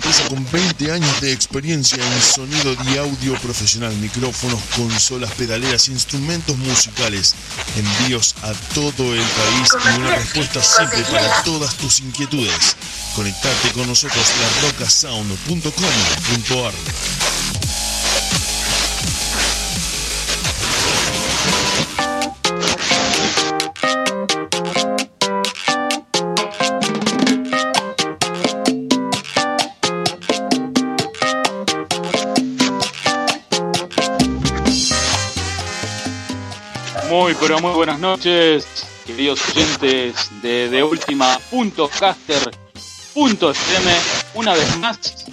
empresa con 20 años de experiencia en sonido y audio profesional, micrófonos, consolas, pedaleras, instrumentos musicales, envíos a todo el país y una respuesta simple para todas tus inquietudes. Conectate con nosotros larrocasound.com.ar Muy, muy buenas noches, queridos oyentes de, de Última.caster.fm. Una vez más,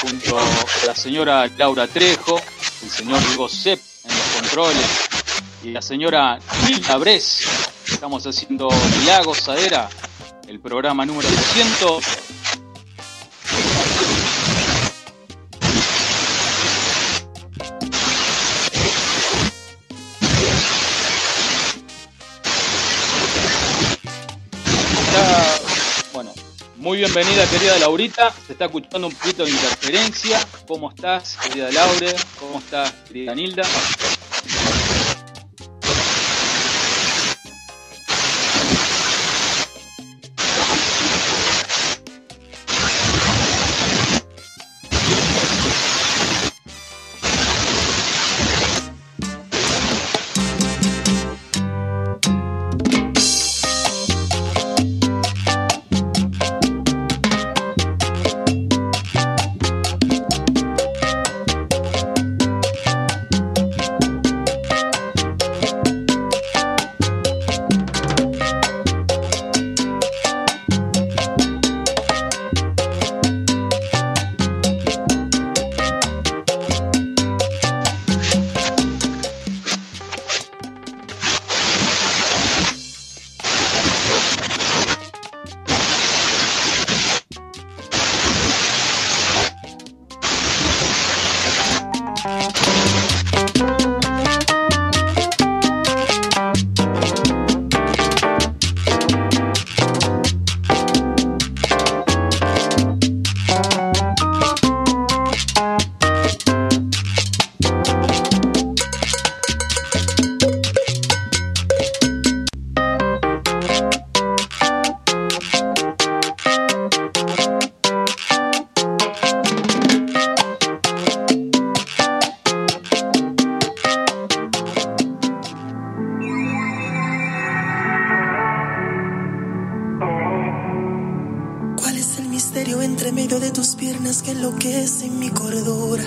junto a la señora Laura Trejo, el señor Diego Sepp en los controles y la señora Nilda Bres. Estamos haciendo La Gozadera, el programa número 200. Bienvenida querida Laurita. Se está escuchando un poquito de interferencia. ¿Cómo estás, querida Laure? ¿Cómo estás, querida Nilda? Que enloquece en mi cordura?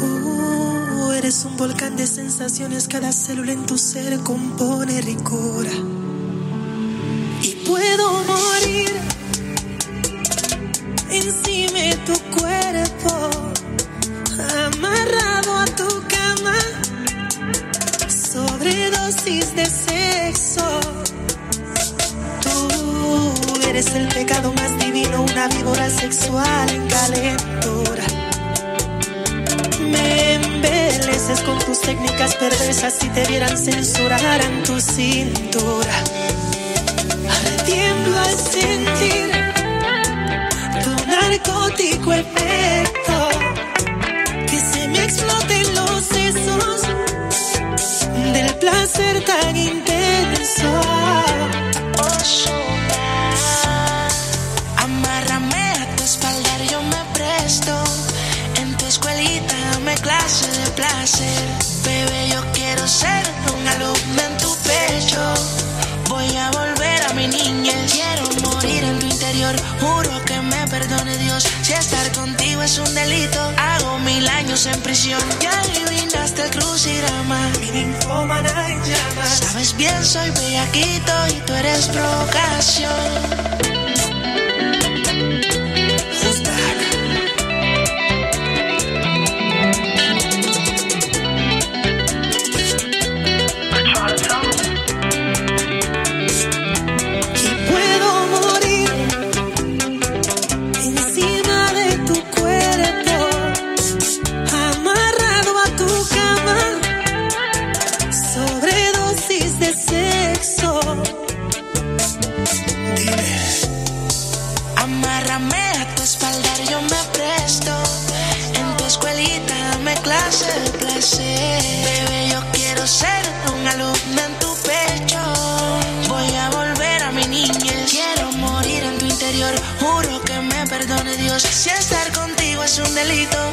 Uh, eres un volcán de sensaciones, cada célula en tu ser compone tu espalda, yo me presto. En tu escuelita dame clase de placer. Bebé, yo quiero ser un alumno en tu pecho. Voy a volver a mi niñez. Quiero morir en tu interior. Juro que me perdone Dios. Si estar contigo es un delito, hago mil años en prisión. Ya le brindaste el crucigrama. Mi llamas. Sabes bien, soy bellaquito y tú eres provocación.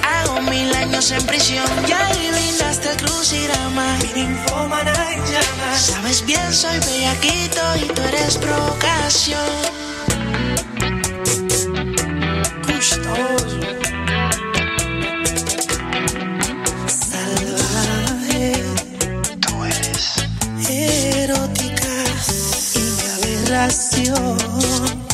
Hago mil años en prisión. Ya adivinaste el crucigrama. Sabes bien, soy bellaquito y tú eres provocación. Y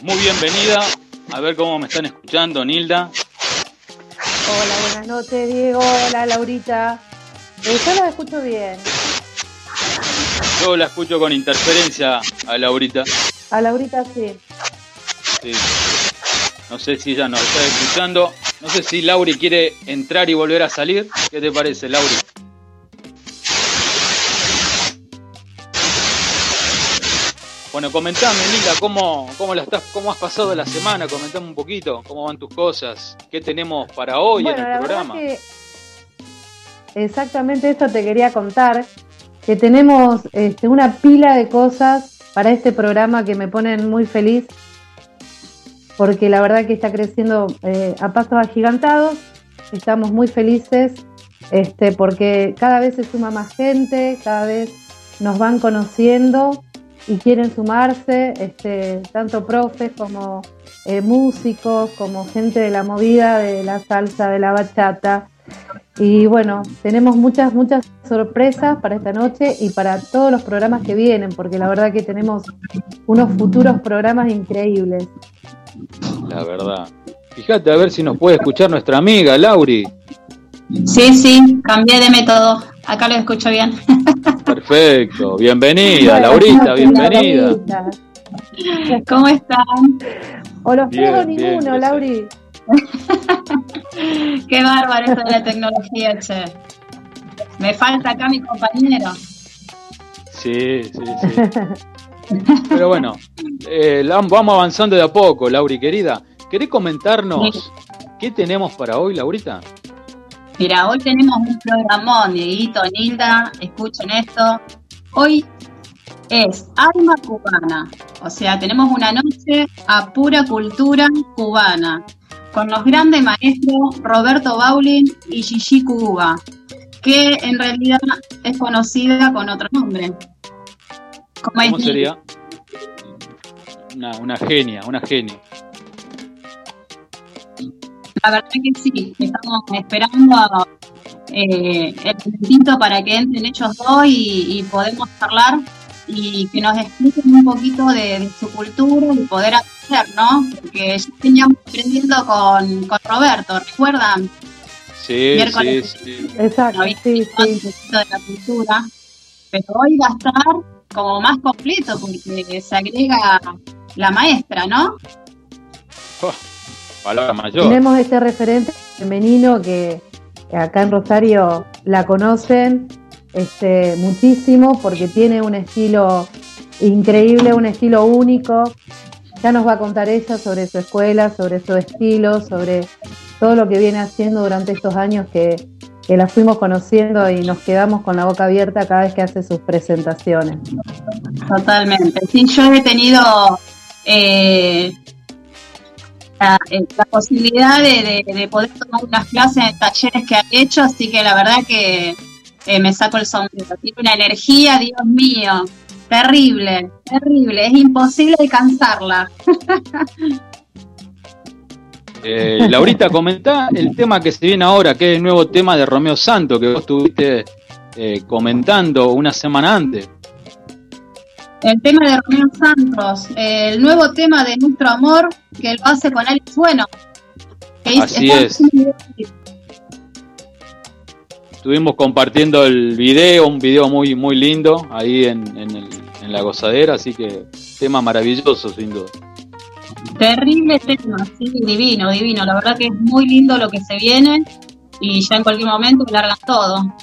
muy bienvenida. A ver cómo me están escuchando, Nilda. Hola, buenas noches, Diego. Hola, Laurita. Eh, yo la escucho bien. Yo la escucho con interferencia a Laurita. A Laurita sí. Sí. No sé si ella nos está escuchando. No sé si Lauri quiere entrar y volver a salir. ¿Qué te parece, Lauri? Bueno, comentame, Lila, ¿cómo, cómo, la estás, ¿cómo has pasado la semana? Comentame un poquito, cómo van tus cosas, qué tenemos para hoy en el programa. exactamente eso te quería contar, que tenemos este, una pila de cosas para este programa que me ponen muy feliz, porque la verdad que está creciendo eh, a pasos agigantados, estamos muy felices, este, porque cada vez se suma más gente, cada vez nos van conociendo y quieren sumarse, este, tanto profes como eh, músicos, como gente de la movida, de la salsa, de la bachata. Y bueno, tenemos muchas, muchas sorpresas para esta noche y para todos los programas que vienen, porque la verdad que tenemos unos futuros programas increíbles. La verdad. Fíjate a ver si nos puede escuchar nuestra amiga Lauri. Sí, sí, cambié de método. Acá lo escucho bien. Perfecto. Bienvenida, Laurita, bienvenida. ¿Cómo están? O los tengo ninguno, Lauri. Qué bárbaro esto de la tecnología, che. Me falta acá mi compañero. Sí, sí, sí. Pero bueno, eh, vamos avanzando de a poco, Lauri, querida. ¿Querés comentarnos qué tenemos para hoy, Laurita? Mira, hoy tenemos un programón, Dieguito, Nilda, escuchen esto. Hoy es Alma Cubana, o sea, tenemos una noche a pura cultura cubana, con los grandes maestros Roberto Baulin y Gigi Cuba, que en realidad es conocida con otro nombre. ¿Cómo, sería? Una, una genia, una genia. La verdad que sí, estamos esperando eh, el momentito para que entren ellos dos y, podemos charlar y que nos expliquen un poquito de, su cultura y poder aprender, ¿no? Porque ya teníamos aprendiendo con, con Roberto, ¿recuerdan? Sí, sí, sí. Exacto, sí, sí. Un poquito de la cultura, pero hoy va a estar como más completo porque se agrega la maestra, ¿no? Oh, mayor. Tenemos este referente femenino que acá en Rosario la conocen este, muchísimo porque tiene un estilo increíble, un estilo único. Ya nos va a contar ella sobre su escuela, sobre su estilo, sobre todo lo que viene haciendo durante estos años que, la fuimos conociendo y nos quedamos con la boca abierta cada vez que hace sus presentaciones. Totalmente. Sí, yo he tenido eh, eh, la, posibilidad de, poder tomar unas clases en talleres que han hecho, así que la verdad que eh, me saco el sombrero. Tiene una energía, Dios mío, terrible, terrible, es imposible alcanzarla. Eh, Laurita, comentá el tema que se viene ahora, que es el nuevo tema de Romeo Santo, que vos estuviste comentando una semana antes. El tema de Romeo Santos, el nuevo tema de Nuestro Amor que lo hace con Alex Bueno. Así es. Estuvimos compartiendo el video, un video muy muy lindo ahí en, en la gozadera, así que tema maravilloso sin duda. Terrible tema, sí, divino, divino. La verdad que es muy lindo lo que se viene y ya en cualquier momento largan todo.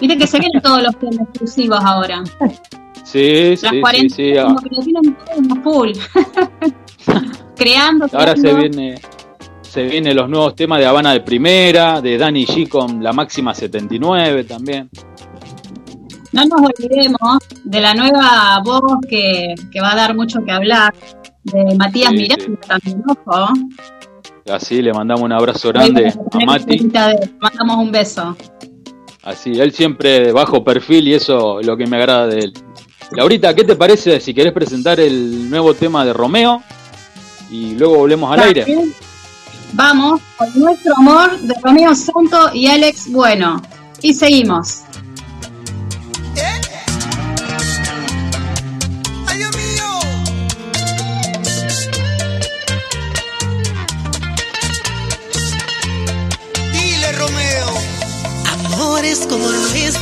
Viste que se vienen todos los temas exclusivos ahora. Sí, sí, sí, sí, Como que lo tienen todo full. creando. Ahora se viene se vienen los nuevos temas de Habana de Primera, de Danny G con la máxima 79 también. No nos olvidemos de la nueva voz que, que va a dar mucho que hablar, de Matías Miranda también, ojo. Así le mandamos un abrazo grande a Mati. Le mandamos un beso. Así, él siempre bajo perfil y eso es lo que me agrada de él. Laurita, ¿qué te parece si querés presentar el nuevo tema de Romeo? Y luego volvemos al aire. Vamos con nuestro amor de Romeo Santo y Alex Bueno. Y seguimos.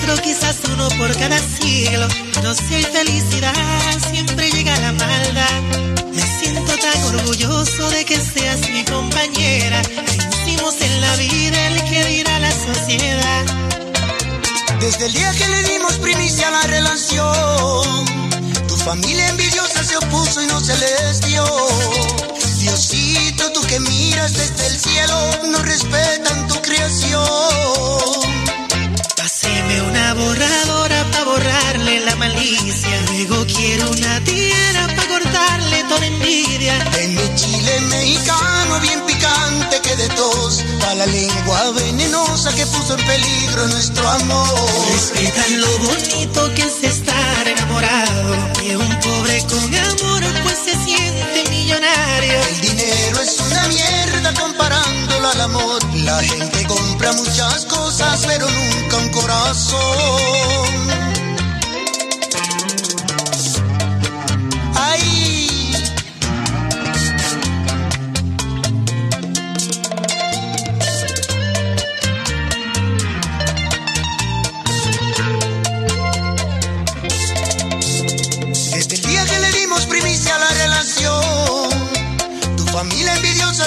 Nuestro, quizás uno por cada siglo. No sé felicidad, siempre llega la maldad. Me siento tan orgulloso de que seas mi compañera. Vencimos en la vida el que dirá la sociedad. Desde el día que le dimos primicia a la relación, tu familia envidiosa se opuso y no se les dio. Diosito, tú que miras desde el cielo, no respetan tu creación. Haceme una borradora para borrarle la malicia. Luego quiero una tierra para cortarle toda envidia. En mi chile mexicano la lengua venenosa que puso en peligro nuestro amor. Respetan lo bonito que es estar enamorado. Que un pobre con amor pues se siente millonario. El dinero es una mierda comparándolo al amor. La gente compra muchas cosas pero nunca un corazón.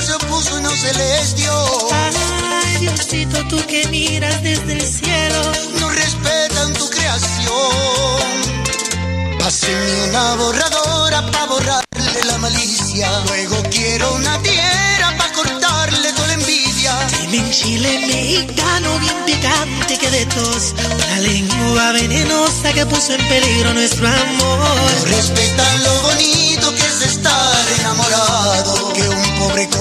Se opuso y no se les dio. Ay, Diosito, tú que miras desde el cielo. No respetan tu creación. Pásenme una borradora para borrarle la malicia. Luego quiero una tierra para cortarle toda la envidia. Dime en chile mexicano bien picante que de tos. Una lengua venenosa que puso en peligro nuestro amor. No respetan lo bonito que es estar enamorado. Que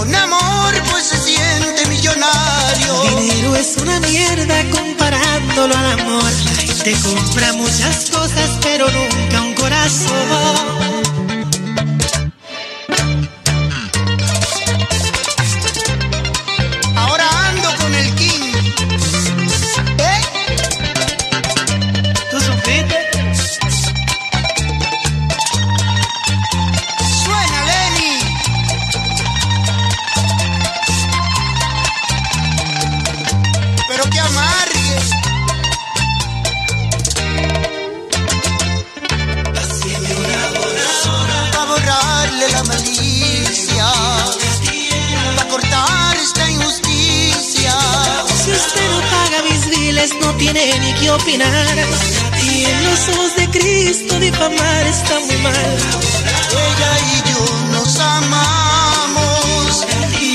con amor pues se siente millonario. Dinero es una mierda comparándolo al amor. La gente compra muchas cosas pero nunca un corazón. Opinar. Y en los ojos de Cristo difamar está muy mal. Ella y yo nos amamos.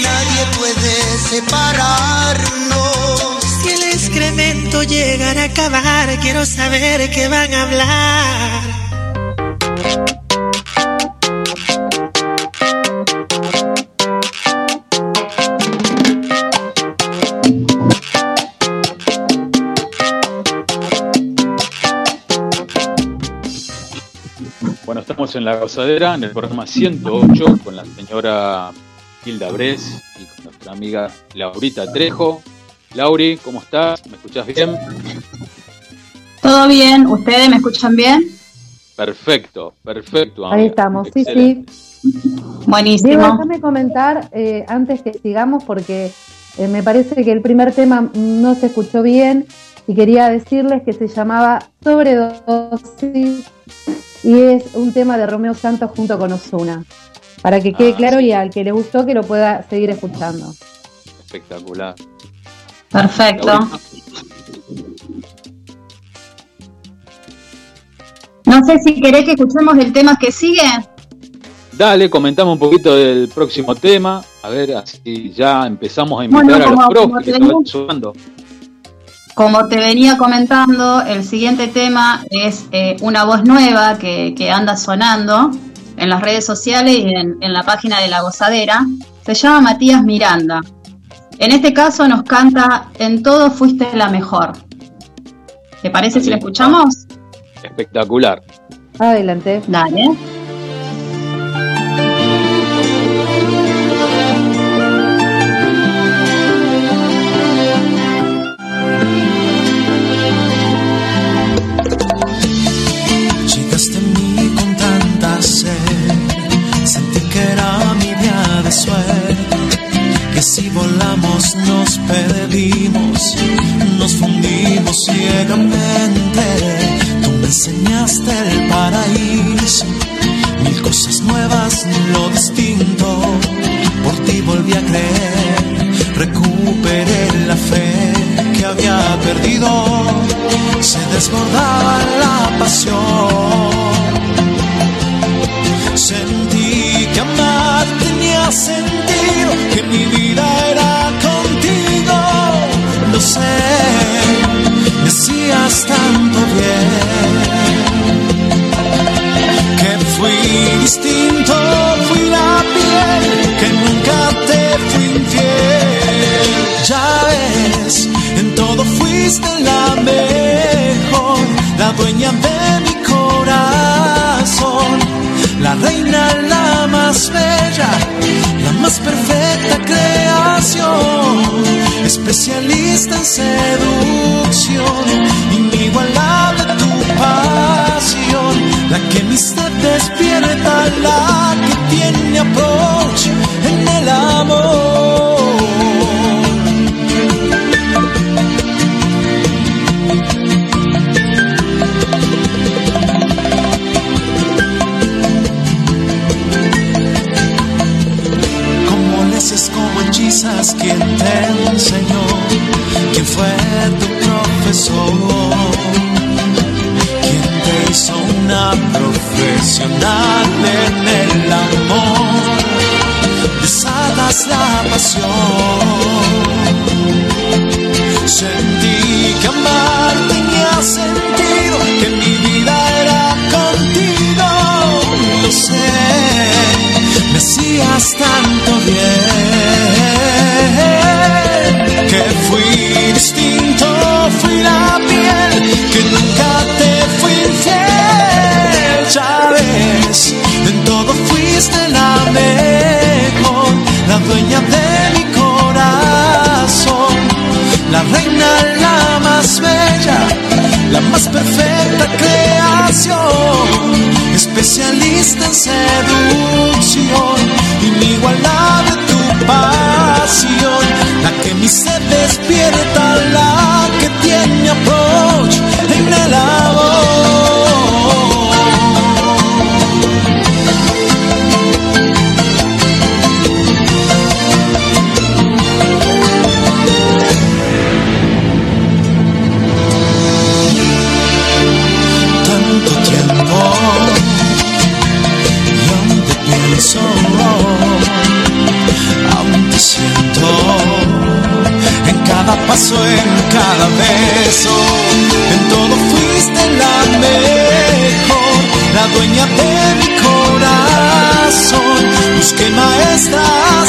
Nadie puede separarnos. Si el excremento llegara a acabar, quiero saber qué van a hablar. Estamos en la gozadera, en el programa 108, con la señora Hilda Bres y con nuestra amiga Laurita Trejo. Lauri, ¿cómo estás? ¿Me escuchás bien? ¿Todo bien? ¿Ustedes me escuchan bien? Perfecto, perfecto. Ahí estamos, sí, sí. Buenísimo. Diego, déjame comentar eh, antes que sigamos porque eh, me parece que el primer tema no se escuchó bien y quería decirles que se llamaba Sobredosis y es un tema de Romeo Santos junto con Osuna. Para que quede Ah, claro sí. y al que le gustó que lo pueda seguir escuchando. Espectacular. Perfecto. No sé si querés que escuchemos el tema que sigue. Dale, comentamos un poquito del próximo tema. A ver, así ya empezamos a invitar Bueno, a los que sumando. Como te venía comentando, el siguiente tema es eh, una voz nueva que, que anda sonando en las redes sociales y en, en la página de La Gozadera. Se llama Matías Miranda. En este caso nos canta En todo fuiste la mejor. ¿Te parece si la escuchamos? Espectacular. Adelante. Dale. Se desbordaba la pasión. Perfecta creación, especialista en seducción, inigualable tu pasión, la que mi sed despierta, la que tiene approach profesor? ¿Quién te hizo una profesional en el amor? Desatas la pasión. Sentí que amar tenía sentido, que mi vida era contigo. Lo sé, me hacías tanto la más perfecta creación, especialista en seducción, inigualable tu pasión, la que mi sed despierta, la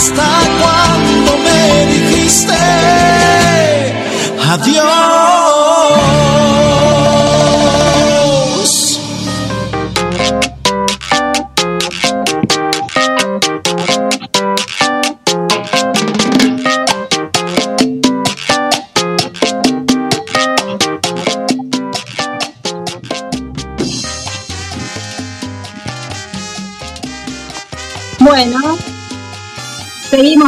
hasta cuando me dijiste adiós.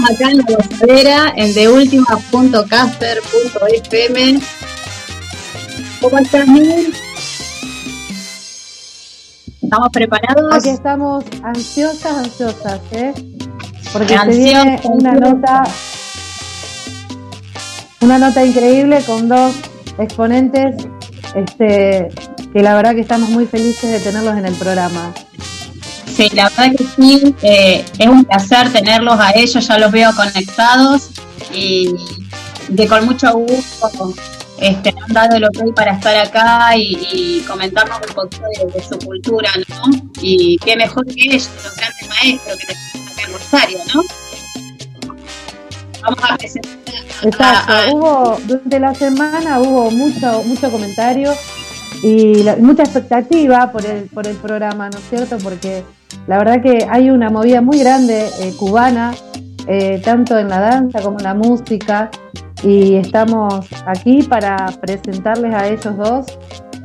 Acá en la gozadera en deultima.caster.fm. ¿Cómo estás, Miguel? ¿Estamos preparados? Aquí estamos ansiosas, ansiosas, ¿eh? Porque se viene una nota, una nota increíble con dos exponentes, este, que la verdad que estamos muy felices de tenerlos en el programa. Sí, la verdad que sí, eh, es un placer tenerlos a ellos, ya los veo conectados y de con mucho gusto este, han dado el ok para estar acá y, comentarnos un poquito de, su cultura, ¿no? Y qué mejor que ellos, los grandes maestros que tenemos acá en Rosario, ¿no? Vamos a presentar. Exacto, hubo, durante la semana hubo mucho, mucho comentario y mucha expectativa por el, por el programa, ¿no es cierto? Porque la verdad que hay una movida muy grande eh, cubana, eh, tanto en la danza como en la música, y estamos aquí para presentarles a ellos dos,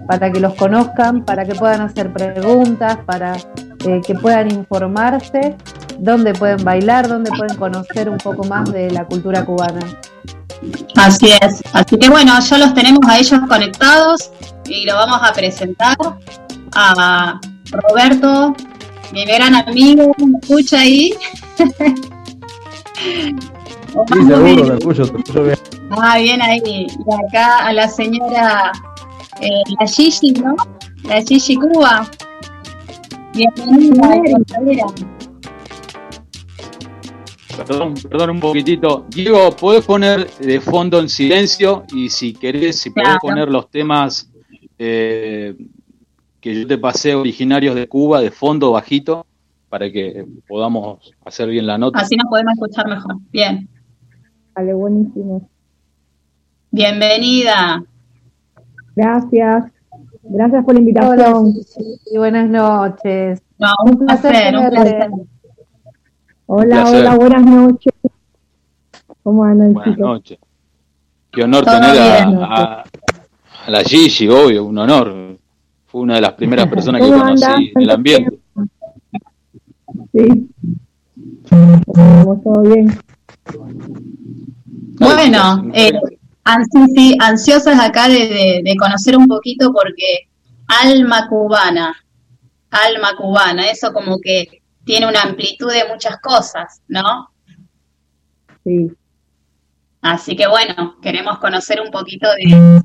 para que los conozcan, para que puedan hacer preguntas, para eh, que puedan informarse, dónde pueden bailar, dónde pueden conocer un poco más de la cultura cubana. Así es, así que bueno, ya los tenemos a ellos conectados y lo vamos a presentar a Roberto mi gran amigo, ¿me escucha ahí? sí, seguro, te escucho, te escucho bien. Ah, bien ahí. Y acá a la señora, eh, la Gigi, ¿no? La Gigi Cuba. Bienvenida, Perdón, perdón un poquitito. Diego, ¿puedes poner de fondo en silencio? Y si querés, si podés poner los temas eh, que yo te pasé originarios de Cuba, de fondo bajito, para que podamos hacer bien la nota. Así nos podemos escuchar mejor. Bien. Vale, buenísimo. Bienvenida. Gracias. Gracias por la invitación. y buenas noches. un, placer, un placer. Hola, hola, buenas noches. ¿Cómo andan, Buenas noches. Qué honor tener a, a, la Gigi, obvio, un honor. Fue una de las primeras personas que conocí en el ambiente. Sí. Estamos todo bien. Bueno, eh, sí, ansiosas acá de, de, conocer un poquito porque alma cubana, alma cubana, eso como que tiene una amplitud de muchas cosas, ¿no? Sí. Así que bueno, queremos conocer un poquito de,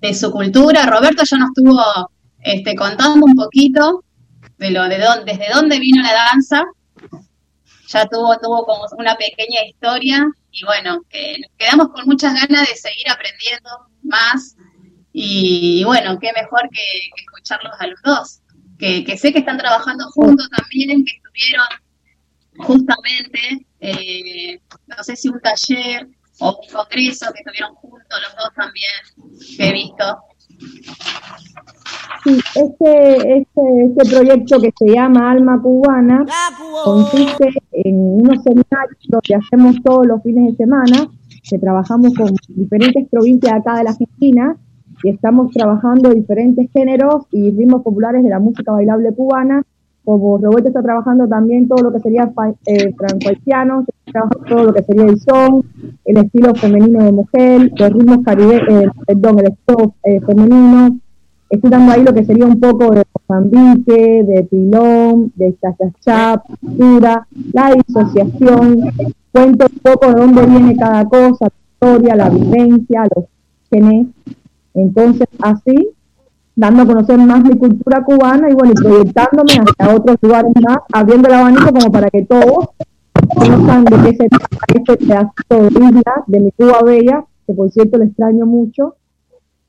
de, su cultura. Roberto ya nos estuvo este, contando un poquito de lo de dónde, desde dónde vino la danza. Ya tuvo, tuvo como una pequeña historia y bueno, que nos quedamos con muchas ganas de seguir aprendiendo más y, bueno, qué mejor que, escucharlos a los dos, que, que, sé que están trabajando juntos también, que estuvieron justamente, eh, no sé si un taller o un congreso que estuvieron juntos los dos también, que he visto. Sí, este, este, este proyecto que se llama Alma Cubana consiste en unos seminarios que hacemos todos los fines de semana, que trabajamos con diferentes provincias acá de la Argentina y estamos trabajando diferentes géneros y ritmos populares de la música bailable cubana como Roberto está trabajando también todo lo que sería eh, franco-haitiano, todo lo que sería el son, el estilo femenino de mujer, los ritmos caribe, eh, perdón, el estilo eh, femenino. Estoy dando ahí lo que sería un poco de Mozambique, de Pilón, de Chachachá, la disociación. Cuento un poco de dónde viene cada cosa, la historia, la vivencia, los genes. Entonces, así dando a conocer más mi cultura cubana y bueno, y proyectándome hacia otros lugares más, abriendo el abanico como para que todos conozcan de qué se trata este pedazo de isla de mi Cuba Bella, que por cierto le extraño mucho.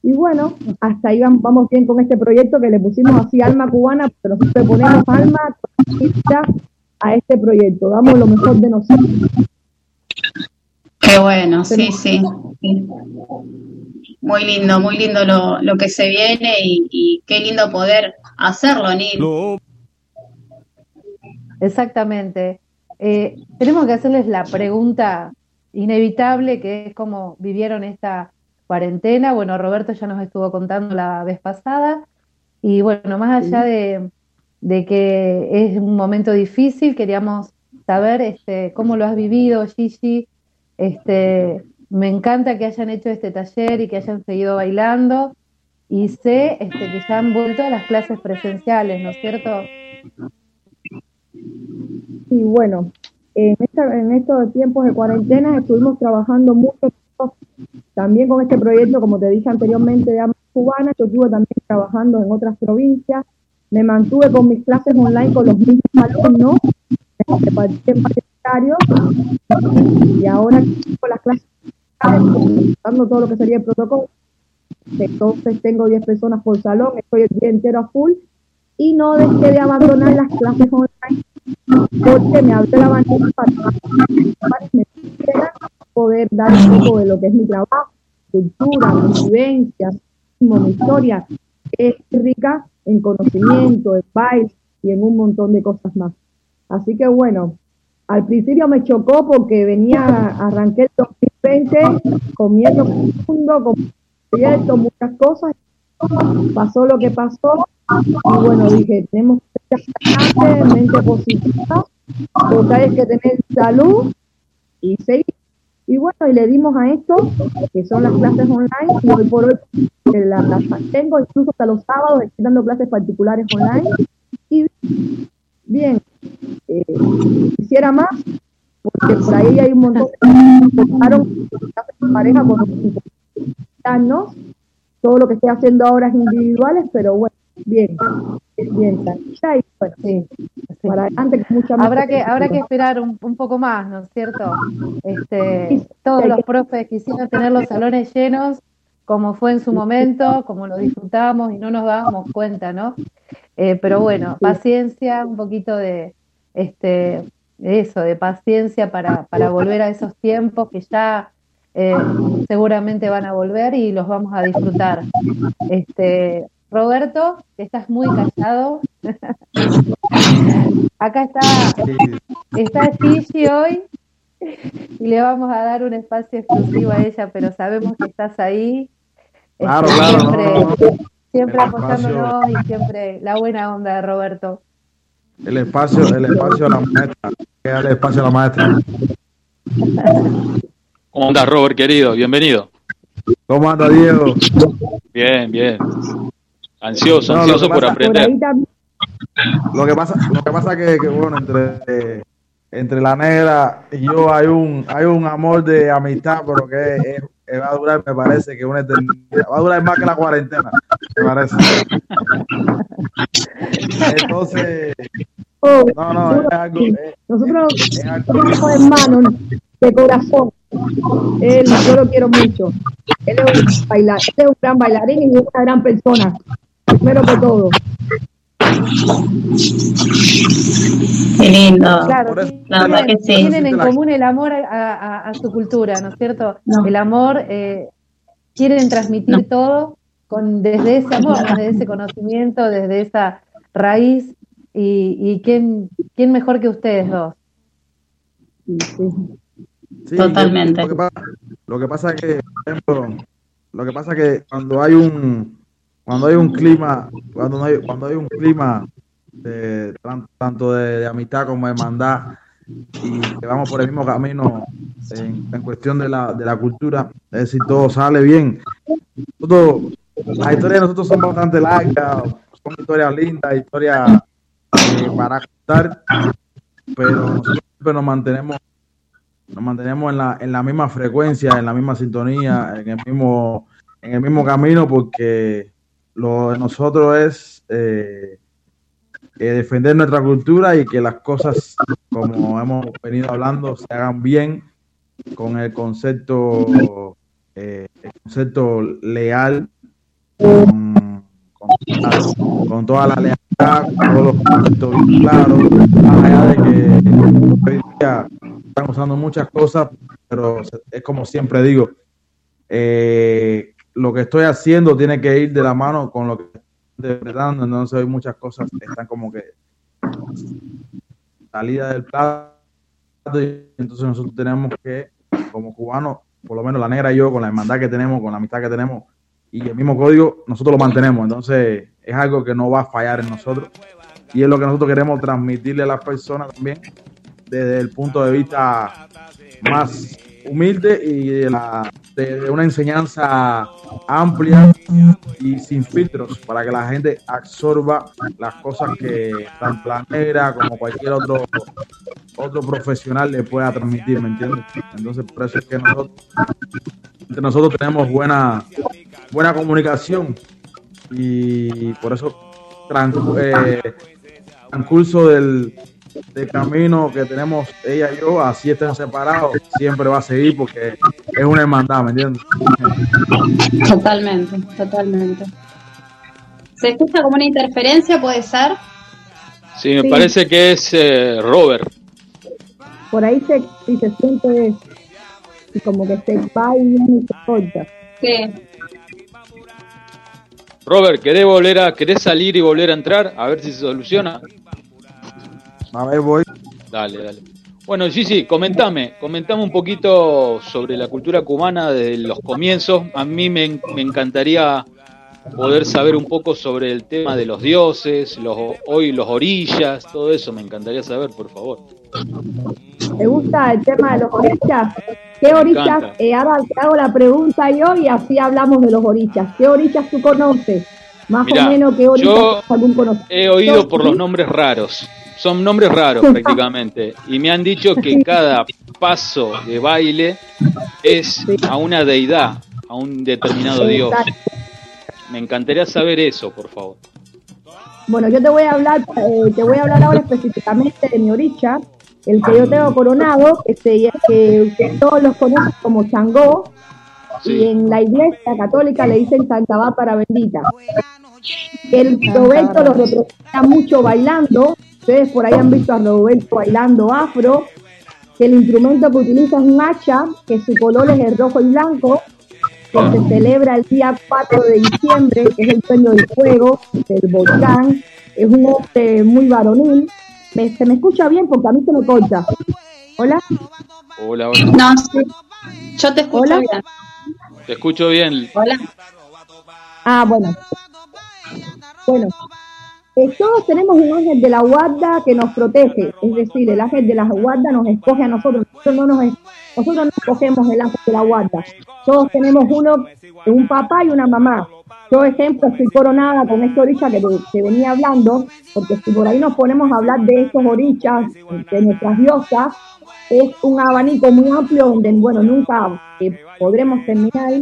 Y bueno, hasta ahí vamos bien con este proyecto que le pusimos así alma cubana, pero nosotros ponemos alma a este proyecto, damos lo mejor de nosotros. Qué bueno, sí, sí. Muy lindo, muy lindo lo, lo que se viene y, qué lindo poder hacerlo, Nil. Exactamente. Eh, tenemos que hacerles la pregunta inevitable, que es cómo vivieron esta cuarentena. Bueno, Roberto ya nos estuvo contando la vez pasada. Y bueno, más allá de, de que es un momento difícil, queríamos saber este, cómo lo has vivido, Gigi. Este, me encanta que hayan hecho este taller y que hayan seguido bailando. Y sé este, que ya han vuelto a las clases presenciales, ¿no es cierto? Sí, bueno, en, en estos tiempos de cuarentena estuvimos trabajando mucho también con este proyecto, como te dije anteriormente, de Amas Cubana. Yo estuve también trabajando en otras provincias. Me mantuve con mis clases online con los mismos alumnos, y ahora con las clases dando todo lo que sería el protocolo. Entonces tengo 10 personas por salón, estoy el día entero a full y no dejé de abandonar las clases online porque me abrió la bandera para, poder dar un poco de lo que es mi trabajo, cultura, mi vivencia, mi historia, es rica en conocimiento, en baile y en un montón de cosas más. Así que bueno, al principio me chocó porque venía, arranqué el 2020 comiendo mundo, con proyectos, muchas cosas. Pasó lo que pasó y bueno, dije, tenemos que ser mente positiva, que hay que tener salud y seguir. Y bueno, y le dimos a esto, que son las clases online, y hoy por hoy las, las tengo, incluso hasta los sábados estoy dando clases particulares online. Y bien, eh, quisiera más, porque por ahí hay un montón de de pareja con los todo lo que estoy haciendo ahora es individuales, pero bueno, bien, bien, bueno, sí, Para adelante, mucha habrá que habrá que esperar un, un, poco más, ¿no es cierto? Este, todos los profes quisieron tener los salones llenos, como fue en su momento, como lo disfrutamos y no nos dábamos cuenta, ¿no? Eh, pero bueno, paciencia, un poquito de este eso, de paciencia para, para volver a esos tiempos que ya eh, seguramente van a volver y los vamos a disfrutar. Este, Roberto, estás muy callado. Acá está, está Gigi hoy y le vamos a dar un espacio exclusivo a ella, pero sabemos que estás ahí. Claro, este, claro, siempre, siempre apoyándonos y siempre la buena onda de Roberto. El espacio, el espacio a la maestra. el espacio a la maestra. ¿Cómo andas, Robert, querido? Bienvenido. ¿Cómo anda, Diego? Bien, bien. Ansioso, ansioso por aprender. Lo que pasa, lo que pasa que, que bueno, entre, entre la negra y yo hay un, hay un amor de amistad, pero que va a durar, me parece que una eternidad. Va a durar más que la cuarentena, me parece. Entonces, no, no, es algo. nosotros somos hermanos de corazón. Él, yo lo quiero mucho. Él es un, bailar, él es un gran bailarín y una gran persona primero que todo. Qué lindo. Claro, tienen, en común el amor a, su cultura, ¿no es cierto? El amor, eh, quieren transmitir todo con desde ese amor, desde ese conocimiento, desde esa raíz. Y, y quién, quién mejor que ustedes dos. Totalmente. Lo que, pasa, lo que pasa que, por ejemplo, lo que pasa es que cuando hay un cuando hay un clima, cuando hay, cuando hay un clima de, tanto de, amistad como de hermandad y que vamos por el mismo camino en, cuestión de la, de la cultura, es decir, todo sale bien. Todo, las historias de nosotros son bastante largas, son historias lindas, historias eh, para contar, pero nosotros siempre nos mantenemos nos mantenemos en la, en la misma frecuencia, en la misma sintonía, en el mismo, en el mismo camino, porque lo de nosotros es eh, eh, defender nuestra cultura y que las cosas, como hemos venido hablando, se hagan bien con el concepto, eh, el concepto leal, con, con, toda la lealtad, con todos los conceptos claros, allá de que hoy día están usando muchas cosas, pero es como siempre digo, lo que estoy haciendo tiene que ir de la mano con lo que estoy interpretando, entonces hay muchas cosas que están como que salida del plato y entonces nosotros tenemos que, como cubanos, por lo menos la negra y yo, con la hermandad que tenemos, con la amistad que tenemos y el mismo código, nosotros lo mantenemos, entonces es algo que no va a fallar en nosotros y es lo que nosotros queremos transmitirle a las personas también desde el punto de vista más humilde y de, la, de, una enseñanza amplia y sin filtros para que la gente absorba las cosas que tanto la negra como cualquier otro otro profesional le pueda transmitir, ¿me entiendes? Entonces, por eso es que nosotros, nosotros tenemos buena, buena comunicación y por eso eh, transcurso del, del camino que tenemos ella y yo, así estén separados, siempre va a seguir porque es una hermandad, ¿me entiendes? Totalmente, totalmente. ¿Se escucha como una interferencia? ¿Puede ser? Sí, me Sí. parece que es eh, Robert. Por ahí se, si se siente y como que se va y viene y se corta. Sí. Robert, ¿querés volver a, querés salir y volver a entrar? A ver si se soluciona. A ver, voy. Dale, dale. Bueno, sí, sí, comentame, comentame un poquito sobre la cultura cubana desde los comienzos. A mí me, en- me encantaría poder saber un poco sobre el tema de los dioses, los hoy los orillas, todo eso me encantaría saber, por favor. ¿Te gusta el tema de los orichas? ¿Qué encanta. Eh, ahora te hago la pregunta yo y así hablamos de los orichas. ¿Qué orichas tú conoces? Más Mirá, o menos, ¿qué orichas yo algún conocimiento? He oído por los nombres raros. Son nombres raros prácticamente. Y me han dicho que cada paso de baile es a una deidad, a un determinado dios. Me encantaría saber eso, por favor. Bueno, yo te voy a hablar, eh, te voy a hablar ahora específicamente de mi oricha, el que yo tengo coronado, que, se- que, que todos los conocen como Changó, y en la iglesia católica le dicen Santa Bárbara Bendita. El Roberto lo representa mucho bailando, ustedes por ahí han visto a Roberto bailando afro, que el instrumento que utiliza es un hacha, que su color es el rojo y blanco, que se celebra el día 4 de diciembre, que es el sueño del fuego, del volcán. Es un hombre muy varonil. Me- se me escucha bien porque a mí se me corta. Hola. Hola, hola. No, sí. Yo te escucho Hola. bien. Te escucho bien. Hola. Ah, bueno. Bueno, eh, todos tenemos un ángel de la guarda que nos protege, es decir, el ángel de la guarda nos escoge a nosotros, nosotros no, nos, nosotros no escogemos el ángel de la guarda, todos tenemos uno, un papá y una mamá. Yo, ejemplo, estoy coronada con esta oricha que te venía hablando, porque si por ahí nos ponemos a hablar de estos orichas, de nuestras diosas, es un abanico muy amplio donde, bueno, nunca eh, podremos terminar.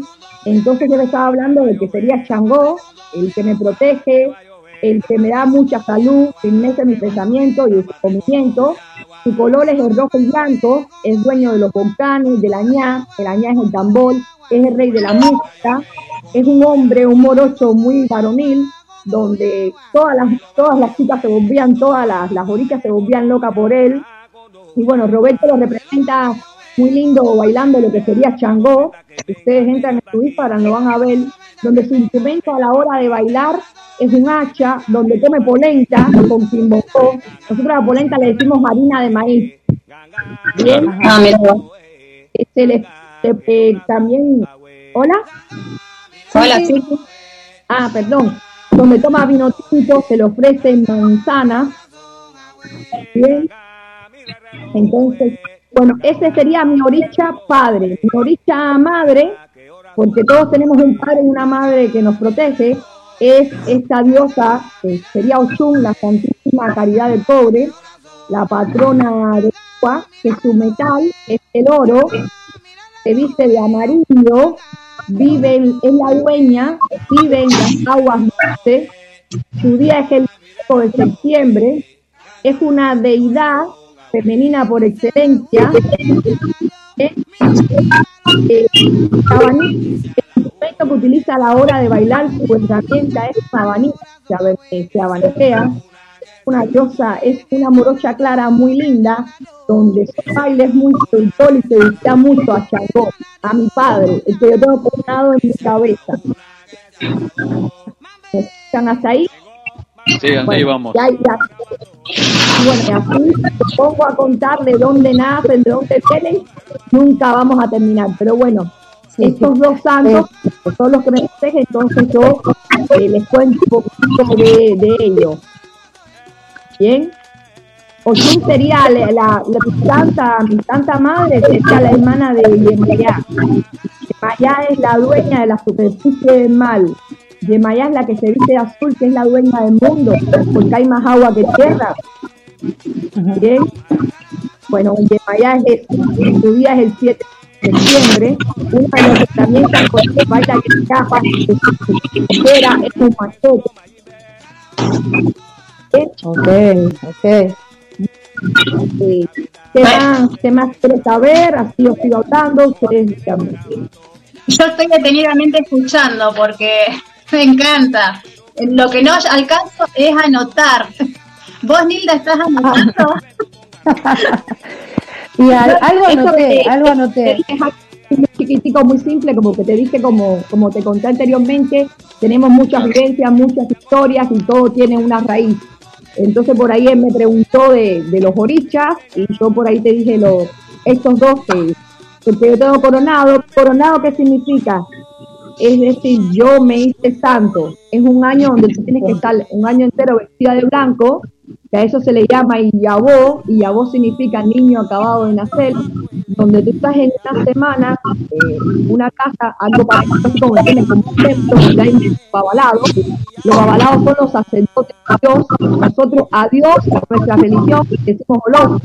Entonces yo le estaba hablando de que sería Changó, el que me protege, el que me da mucha salud, en mi pensamiento y movimiento. Su color es el rojo y blanco, es dueño de los volcanes, de la ña, el añá es el tambor, es el rey de la música, es un hombre, un morocho muy varonil, donde todas las, todas las chicas se volvían, todas las, las orichas se volvían locas por él. Y bueno, Roberto lo representa muy lindo bailando lo que sería Changó. Ustedes entran en su Instagram lo van a ver, donde su instrumento a la hora de bailar es un hacha, donde come polenta con quimbocó. Nosotros a la polenta le decimos harina de maíz. Bien. Ah, mira. Este, le- le- eh, también, ¿hola? Hola, sí. Ah, perdón. Donde toma vino tinto, se le ofrecen manzanas. Bien. Entonces, bueno, ese sería mi oricha padre. Mi oricha madre, porque todos tenemos un padre y una madre que nos protege, es esta diosa, que sería Oshun, la Santísima Caridad del Pobre, la patrona de agua, que su metal es el oro, se viste de amarillo, vive en, es la dueña, vive en las aguas dulces, su día es el 5 de septiembre, es una deidad femenina por excelencia. Eh, que utiliza a la hora de bailar, su herramienta es un abanico, se se abanicea. Una diosa, es una morocha clara muy linda, donde su baile es muy seductor y seducía mucho a Changó, a mi padre, el que yo tengo coronado en mi cabeza. ¿Me escuchan hasta ahí? Sí, ahí Bueno, vamos. ya- ya. Y bueno, y así pongo a contar de dónde nacen, de dónde vienen, nunca vamos a terminar. Pero bueno, estos dos santos son los que me protegen, entonces yo eh, les cuento un poquito de, de ellos. Bien. Ochun sería la, la, mi, santa, mi santa madre, sería la hermana de Yemayá. Yemayá es la dueña de la superficie del mal. Yemayá es la que se viste de azul, que es la dueña del mundo, porque hay más agua que tierra. Bien. Bueno, Yemayá es eso. Su día es el 7 de septiembre. Uno de los herramientas con que baila que escapa, que era es un machete. Ok, ok. Eh, ¿Qué más, ¿Qué más quieres saber? Así os sigo hablando. Yo estoy detenidamente escuchando porque me encanta. Lo que no alcanzo es anotar. Vos, Nilda, estás anotando. Y al- algo anoté, algo anoté. chiquitico, muy simple, como que te dije, como, como te conté anteriormente, tenemos muchas vivencias, muchas historias y todo tiene una raíz. Entonces por ahí él me preguntó de, de los orichas y yo por ahí te dije los, estos dos que, que yo tengo coronado. ¿Coronado qué significa? Es decir, yo me hice santo. Es un año donde tú tienes que estar un año entero vestida de blanco, que a eso se le llama Iyabó, Iyabó significa niño acabado de nacer, donde tú estás en una semana, eh, una casa, algo parecido así como un templo babalados. Los babalados son los sacerdotes de Dios. Nosotros a Dios, a nuestra religión, decimos olor.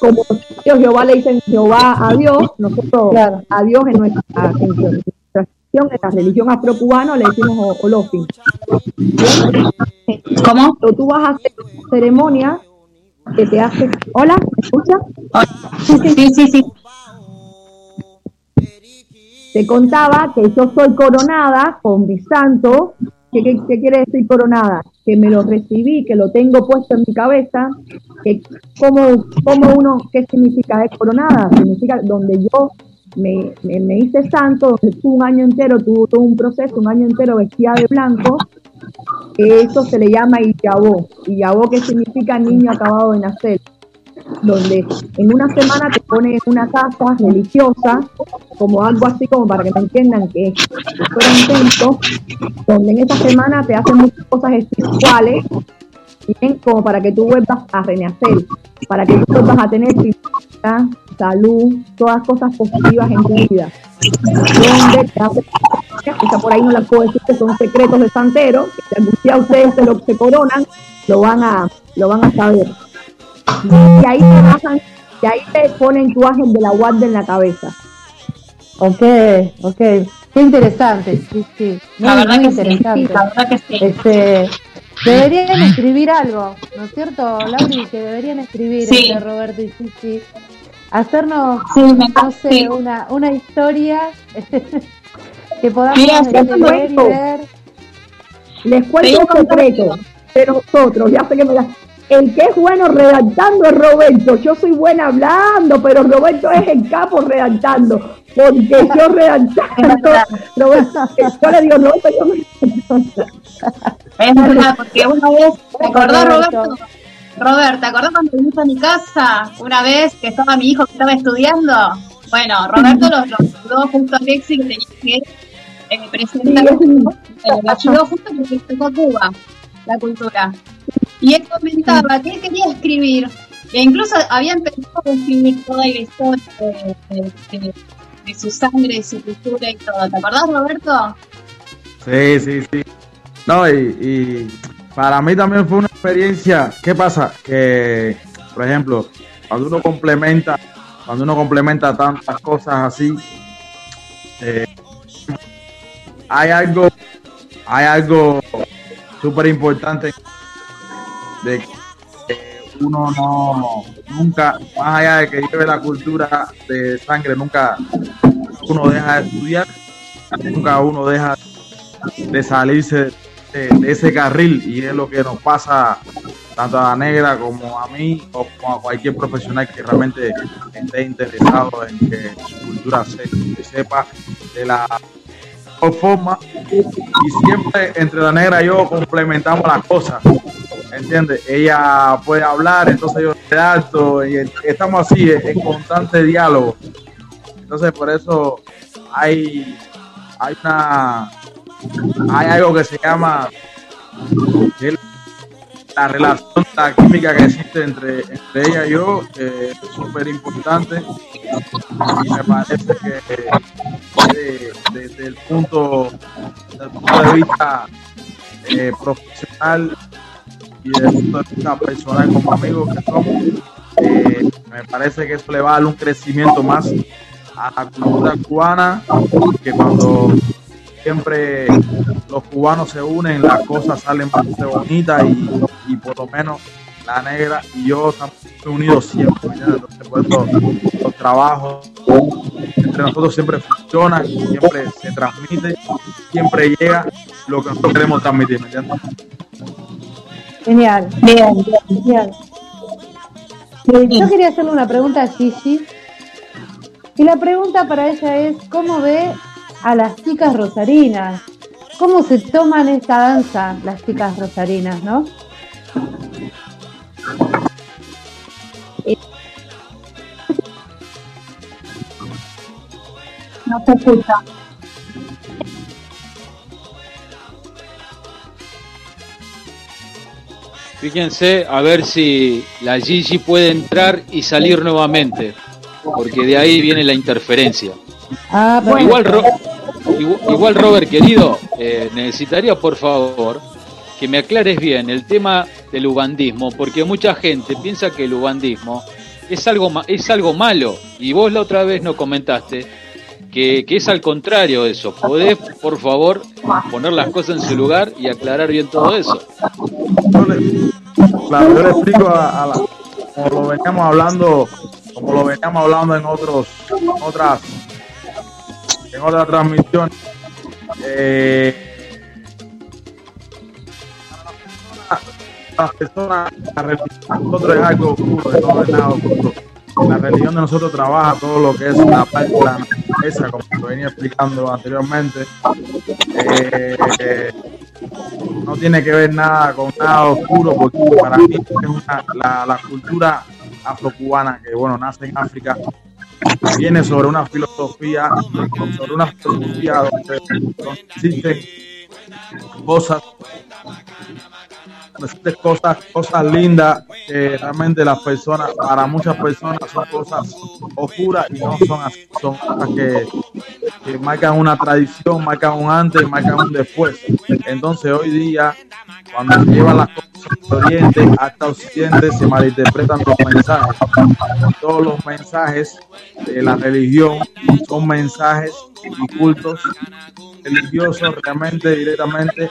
Como Dios, Jehová le dicen Jehová a Dios, nosotros a Dios en nuestra, nuestra religión, en la religión afrocubana le decimos olofin. ¿Cómo? Tú vas a hacer una ceremonia que te hace. Hola, ¿me escuchas? Sí, sí, sí. Te contaba que yo soy coronada con mi santo. ¿Qué, qué, qué quiere decir coronada? Que me lo recibí, que lo tengo puesto en mi cabeza. Que como, como uno, ¿qué significa? Es coronada. Significa donde yo me, me, hice santo, un año entero, tuvo todo un proceso, un año entero vestida de blanco. Eso se le llama Iyabó. Iyabó que significa niño acabado de nacer donde en una semana te ponen en una casa religiosa, como algo así como para que me entiendan que, un templo, donde en esa semana te hacen muchas cosas espirituales, como para que tú vuelvas a renacer, para que tú vuelvas a tener salud, todas cosas positivas en tu vida. Donde te hacen quizá por ahí no las puedo decir que son secretos de santero, que si algún día ustedes se lo se coronan, lo van a, lo van a saber. Y ahí te bajan, y ahí te ponen tu ángel de la guardia en la cabeza. Ok, ok. Qué interesante, sí, sí. Muy, La verdad muy que sí, interesante. sí, la verdad que sí. Este, deberían escribir algo, ¿no es cierto, Lauri? Que deberían escribir Sí. entre Roberto y Cici. Hacernos, Sí, me no sé, sí. una, una historia que podamos Mira, este, leer y ver. Les cuento un secreto de nosotros, ya sé que me la... El que es bueno redactando es Roberto. Yo soy buena hablando, pero Roberto es el capo redactando. Porque yo redactando, Roberto, yo le digo, Roberto, yo me... Es verdad, porque una vez, ¿te acordás, Roberto. Roberto? Robert, ¿te acordás cuando viniste a mi casa una vez que estaba mi hijo que estaba estudiando? Bueno, Roberto los, los ayudó junto a Lexi que tenía que eh, presentar, lo ayudó justo porque tocó Cuba, la cultura. Y él comentaba que él quería escribir, e incluso había empezado a escribir toda la historia de, de- de- de su sangre, de su cultura y todo. ¿Te acordás, Roberto? Sí, sí, sí. No, y, y para mí también fue una experiencia. ¿Qué pasa? Que, por ejemplo, cuando uno complementa, cuando uno complementa tantas cosas así, eh, hay algo, hay algo súper importante de que uno no, nunca, más allá de que lleve la cultura de sangre, nunca uno deja de estudiar, nunca uno deja de salirse de, ese carril y es lo que nos pasa tanto a la negra como a mí o como a cualquier profesional que realmente esté interesado en que su cultura se, se sepa de la forma y siempre entre la negra y yo complementamos las cosas ¿entiendes? ella puede hablar entonces yo redacto y estamos así en constante diálogo entonces por eso hay hay una hay algo que se llama la relación, la química que existe entre, entre ella y yo eh, es súper importante. Y me parece que desde el punto, desde punto de vista eh, profesional y desde el punto de vista personal como amigos que somos, eh, me parece que eso le va a dar un crecimiento más a la cultura cubana, que cuando siempre los cubanos se unen, las cosas salen bastante bonitas y, y por lo menos la negra y yo estamos unidos siempre. Entonces, por eso los trabajos entre nosotros siempre funcionan, siempre se transmite, siempre llega lo que nosotros queremos transmitir, ¿me entiendes? Genial. Bien, genial. Yo quería hacerle una pregunta a Gigi. Y la pregunta para ella es, ¿cómo ve a las chicas rosarinas? ¿Cómo se toman esta danza las chicas rosarinas, no? No se escucha. Fíjense a ver si la Gigi puede entrar y salir nuevamente, porque de ahí viene la interferencia. Ah, igual, igual, Robert, querido, eh, necesitaría por favor que me aclares bien el tema del ubandismo, porque mucha gente piensa que el ubandismo es algo, es algo malo, y vos la otra vez nos comentaste que, que es al contrario eso. ¿Podés, por favor, poner las cosas en su lugar y aclarar bien todo eso? Claro, yo le explico a, la, como lo veníamos hablando, como lo veníamos hablando en otros, otras, en otras transmisiones. Eh, las personas, la religión nosotros es algo oscuro, de es nada oscuro. La religión de nosotros trabaja todo lo que es la parte de la naturaleza, como lo venía explicando anteriormente. Eh, no tiene que ver nada con nada oscuro, porque para mí es una, la, la cultura afrocubana, que bueno, nace en África, viene sobre una filosofía, sobre una filosofía donde, existen cosas cosas, cosas lindas que realmente las personas, para muchas personas son cosas oscuras y no son así, son cosas que, que marcan una tradición, marcan un antes marcan un después. Entonces hoy día, cuando se llevan las cosas de Oriente hasta Occidente, se malinterpretan los mensajes. Todos los mensajes de la religión son mensajes y cultos religiosos realmente directamente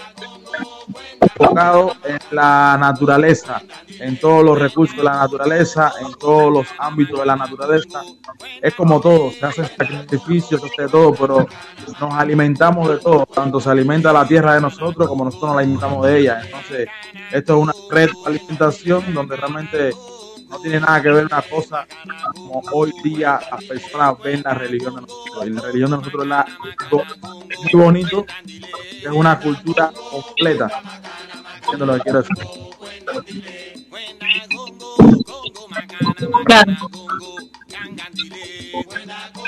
enfocado en la naturaleza, en todos los recursos de la naturaleza, en todos los ámbitos de la naturaleza. Es como todo, se hace sacrificios, se todo, pero nos alimentamos de todo, tanto se alimenta la tierra de nosotros como nosotros nos alimentamos de ella. Entonces, esto es una red de alimentación donde realmente no tiene nada que ver una cosa como hoy día las personas ven la religión de nosotros. Y la religión de nosotros es la, muy bonito, es una cultura completa. Entiendo lo que quiero decir.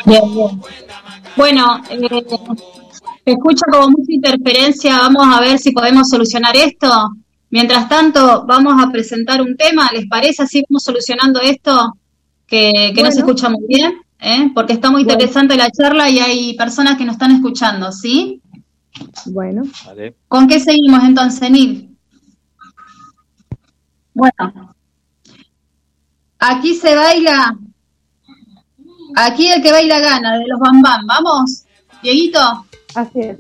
Bien. Bueno, eh, escucho como mucha interferencia. Vamos a ver si podemos solucionar esto. Mientras tanto, vamos a presentar un tema, ¿les parece? Así vamos solucionando esto que, que no se escucha muy bien, ¿eh? porque está muy interesante la charla y hay personas que nos están escuchando, ¿sí? Bueno. ¿Con qué seguimos entonces, Nil? Bueno, aquí se baila, aquí el que baila gana, de los Bambam, ¿vamos? Dieguito. Así es.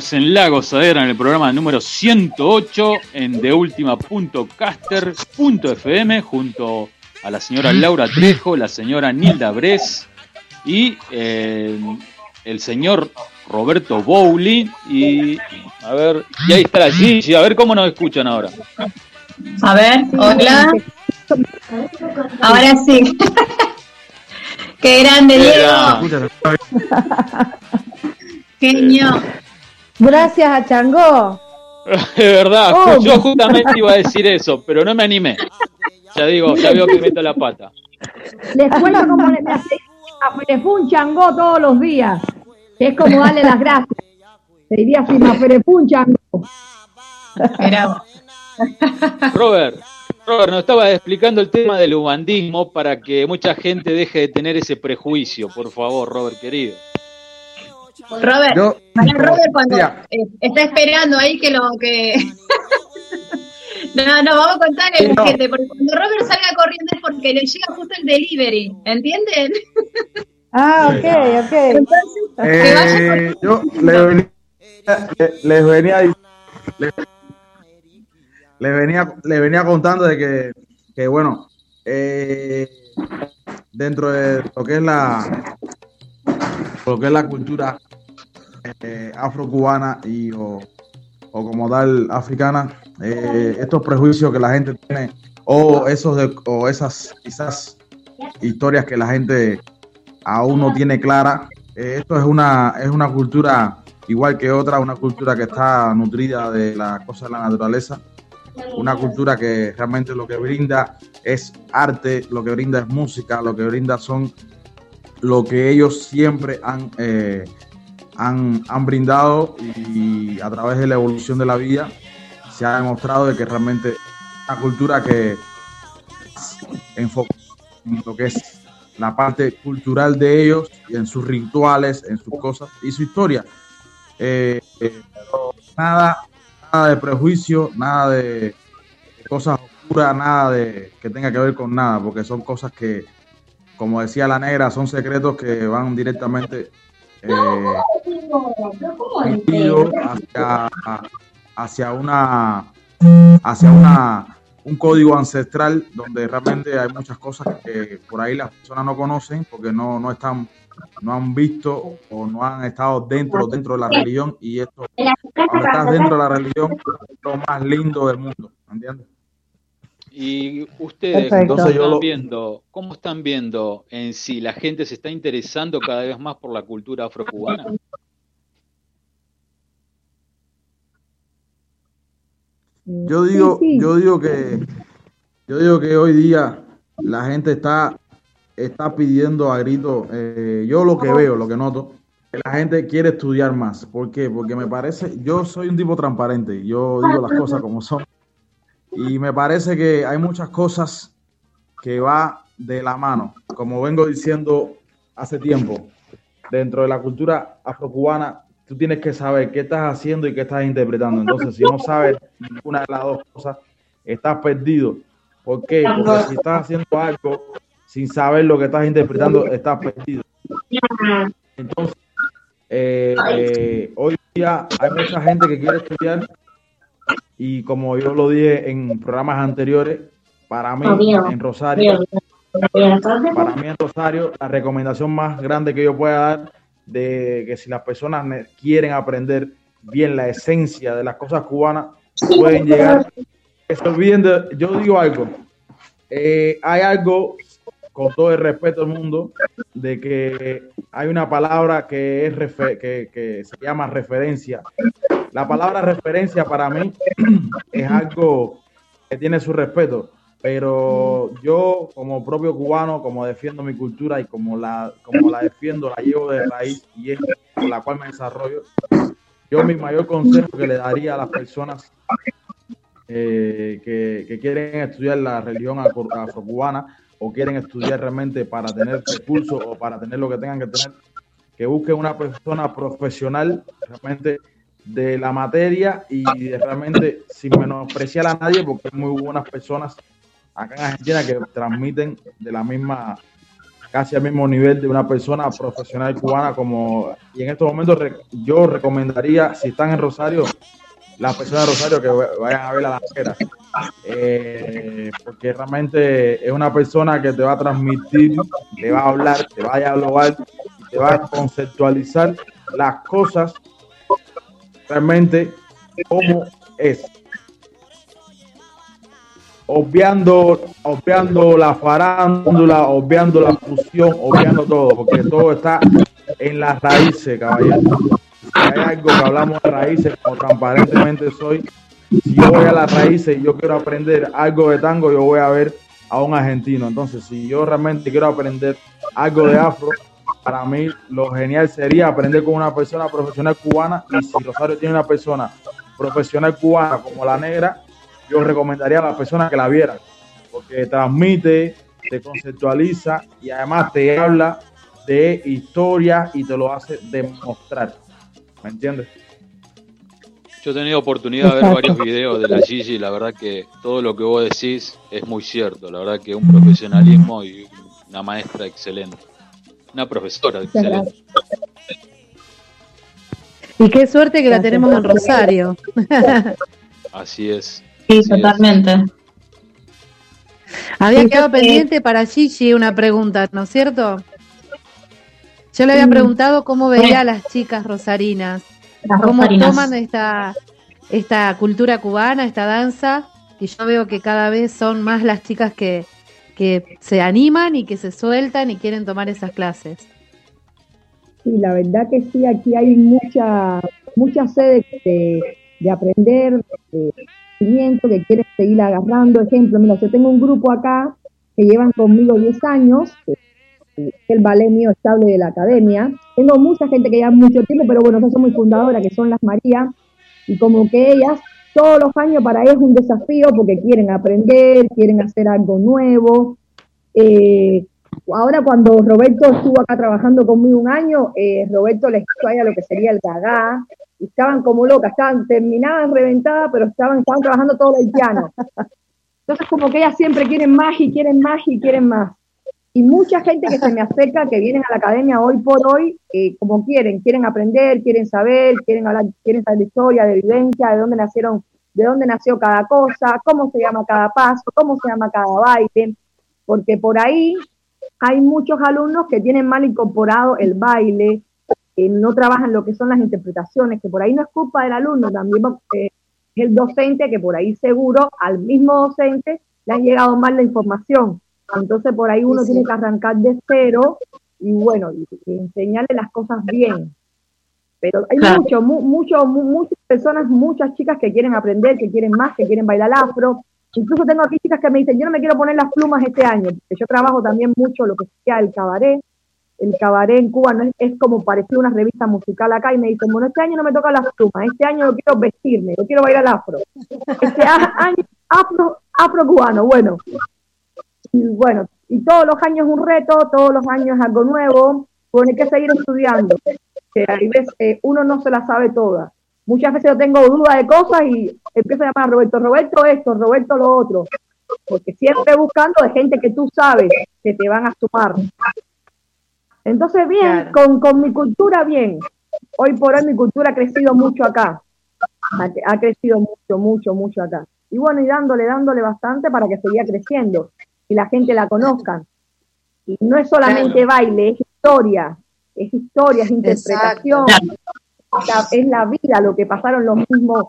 Estamos en La Gozadera en el programa número 108 en deultima.caster.fm junto a la señora Laura Trejo, la señora Nilda Bres y eh, el señor Roberto Bowley y a ver, y ahí está la Gigi, a ver cómo nos escuchan ahora. A ver, hola. Ahora sí. Qué grande, Diego. Genio. Gracias a Changó. De verdad, Oh. yo justamente iba a decir eso, pero no me animé. Ya digo, ya veo que meto la pata. Les cuento cómo le le fue un changó todos los días. Es como darle las gracias. Se diría así, fue un changó. Robert, Robert, nos estaba explicando el tema del ubandismo para que mucha gente deje de tener ese prejuicio, por favor, Robert, querido. Robert, Yo- para Robert cuando Mira. eh, está esperando ahí que lo que No, no, vamos a contarle a la No. gente, porque cuando Robert salga corriendo es porque le llega justo el delivery, ¿entienden? Ah, ok, ok. Entonces, que vaya Eh, yo le, le- les venía les, les venía les venía contando de que, que bueno eh, dentro de lo que es la lo que es la cultura eh, afrocubana y o, o como tal africana eh, estos prejuicios que la gente tiene o esos de- o esas quizás historias que la gente aún no tiene clara eh, esto es una es una cultura igual que otra una cultura que está nutrida de las cosas de la naturaleza una cultura que realmente lo que brinda es arte, lo que brinda es música, lo que brinda son lo que ellos siempre han, eh, han, han brindado y a través de la evolución de la vida se ha demostrado de que realmente una cultura que enfoca en lo que es la parte cultural de ellos y en sus rituales, en sus cosas y su historia. Eh, eh, nada, nada de prejuicio, nada de cosas oscuras, nada de que tenga que ver con nada, porque son cosas que, como decía la negra, son secretos que van directamente eh, hacia, hacia una hacia una un código ancestral donde realmente hay muchas cosas que por ahí las personas no conocen porque no, no están no han visto o no han estado dentro dentro de la religión y esto cuando estás dentro de la religión es lo más lindo del mundo ¿entiendes? Y ustedes, Perfecto. ¿cómo están viendo, cómo están viendo en sí la gente se está interesando cada vez más por la cultura afrocubana? Yo digo, yo digo que yo digo que hoy día la gente está está pidiendo a grito, eh, yo lo que veo, lo que noto, que la gente quiere estudiar más. ¿Por qué? Porque me parece, yo soy un tipo transparente, yo digo las cosas como son. Y me parece que hay muchas cosas que va de la mano, como vengo diciendo hace tiempo, dentro de la cultura afrocubana, tú tienes que saber qué estás haciendo y qué estás interpretando. Entonces, si no sabes ninguna de las dos cosas, estás perdido. ¿Por qué? Porque si estás haciendo algo sin saber lo que estás interpretando, estás perdido. Entonces, eh, eh, hoy día hay mucha gente que quiere estudiar y como yo lo dije en programas anteriores, para mí en Rosario, para mí en Rosario, la recomendación más grande que yo pueda dar de que si las personas quieren aprender bien la esencia de las cosas cubanas, pueden llegar. Se olviden de- yo digo algo, eh, hay algo, con todo el respeto del mundo, de que hay una palabra que, es refe- que, que se llama referencia. La palabra referencia para mí es algo que tiene su respeto, pero yo como propio cubano, como defiendo mi cultura y como la, como la defiendo, la llevo de raíz y es por la cual me desarrollo, yo mi mayor consejo que le daría a las personas eh, que, que quieren estudiar la religión afro- afrocubana o quieren estudiar realmente para tener recursos o para tener lo que tengan que tener, que busquen una persona profesional realmente de la materia y realmente sin menospreciar a nadie, porque hay muy buenas personas acá en Argentina que transmiten de la misma, casi al mismo nivel de una persona profesional cubana como, y en estos momentos yo recomendaría, si están en Rosario, las personas de Rosario que va- vayan a ver a la negra, eh, porque realmente es una persona que te va a transmitir, te va a hablar, te va a dialogar, te va a conceptualizar las cosas realmente como es. Obviando, obviando la farándula, obviando la fusión, obviando todo, porque todo está en las raíces, caballero. Si hay algo que hablamos de raíces, como transparentemente soy, si yo voy a las raíces y yo quiero aprender algo de tango, yo voy a ver a un argentino. Entonces, si yo realmente quiero aprender algo de afro, para mí lo genial sería aprender con una persona profesional cubana y si Rosario tiene una persona profesional cubana como la negra, yo recomendaría a las personas que la vieran, porque transmite, te conceptualiza y además te habla de historia y te lo hace demostrar. ¿Me entiendes? Yo he tenido oportunidad de ver varios videos de la Gigi y la verdad que todo lo que vos decís es muy cierto. La verdad que un profesionalismo y una maestra excelente. Una profesora excelente. Y qué suerte que la tenemos en Rosario. Así es. Sí, Así es. totalmente. Había quedado pendiente para Gigi una pregunta, ¿no es cierto? Yo le había preguntado cómo veía a las chicas rosarinas, Las cómo rosarinas. toman esta, esta cultura cubana, esta danza, y yo veo que cada vez son más las chicas que, que se animan y que se sueltan y quieren tomar esas clases. Sí, la verdad que sí, aquí hay mucha, mucha sed de, de aprender, de conocimiento, que quieren seguir agarrando. Ejemplo, mira, yo tengo un grupo acá que llevan conmigo 10 años, el ballet mío estable de la academia. Tengo mucha gente que lleva mucho tiempo, pero bueno, soy muy fundadora, que son las Marías, y como que ellas, todos los años para ellas es un desafío porque quieren aprender, quieren hacer algo nuevo. Eh, ahora cuando Roberto estuvo acá trabajando conmigo un año, eh, Roberto les hizo a lo que sería el gagá, y estaban como locas, estaban terminadas, reventadas, pero estaban, estaban trabajando todo el piano. Entonces como que ellas siempre quieren más y quieren más y quieren más. Y mucha gente que se me acerca, que vienen a la academia hoy por hoy, eh, como quieren, quieren aprender, quieren saber, quieren hablar, quieren saber de historia, de vivencia, de dónde nacieron, de dónde nació cada cosa, cómo se llama cada paso, cómo se llama cada baile, porque por ahí hay muchos alumnos que tienen mal incorporado el baile, que no trabajan lo que son las interpretaciones, que por ahí no es culpa del alumno, también eh, el docente que por ahí seguro al mismo docente le han llegado mal la información. Entonces por ahí uno Sí, sí. tiene que arrancar de cero y bueno, y, y enseñarle las cosas bien. Pero hay Claro. mucho, mu- mucho, mu- muchas personas, muchas chicas que quieren aprender, que quieren más, que quieren bailar afro. Incluso tengo aquí chicas que me dicen, yo no me quiero poner las plumas este año, porque yo trabajo también mucho lo que sea el cabaret. El cabaret en Cuba no es, es como parecido a una revista musical acá y me dicen, bueno, este año no me tocan las plumas, este año yo quiero vestirme, yo quiero bailar afro. Este año afro, afro cubano, bueno. Y bueno, y todos los años un reto, todos los años algo nuevo, bueno, hay que seguir estudiando. Que hay veces eh, uno no se la sabe toda. Muchas veces yo tengo dudas de cosas y empiezo a llamar a Roberto, Roberto esto, Roberto lo otro. Porque siempre buscando de gente que tú sabes que te van a sumar. Entonces, bien, Claro. con, con mi cultura, bien. Hoy por hoy mi cultura ha crecido mucho acá. Ha, ha crecido mucho, mucho, mucho acá. Y bueno, y dándole, dándole bastante para que siga creciendo y la gente la conozca. Y no es solamente baile, es historia, es historia, es interpretación, es la, es la vida, lo que pasaron los mismos,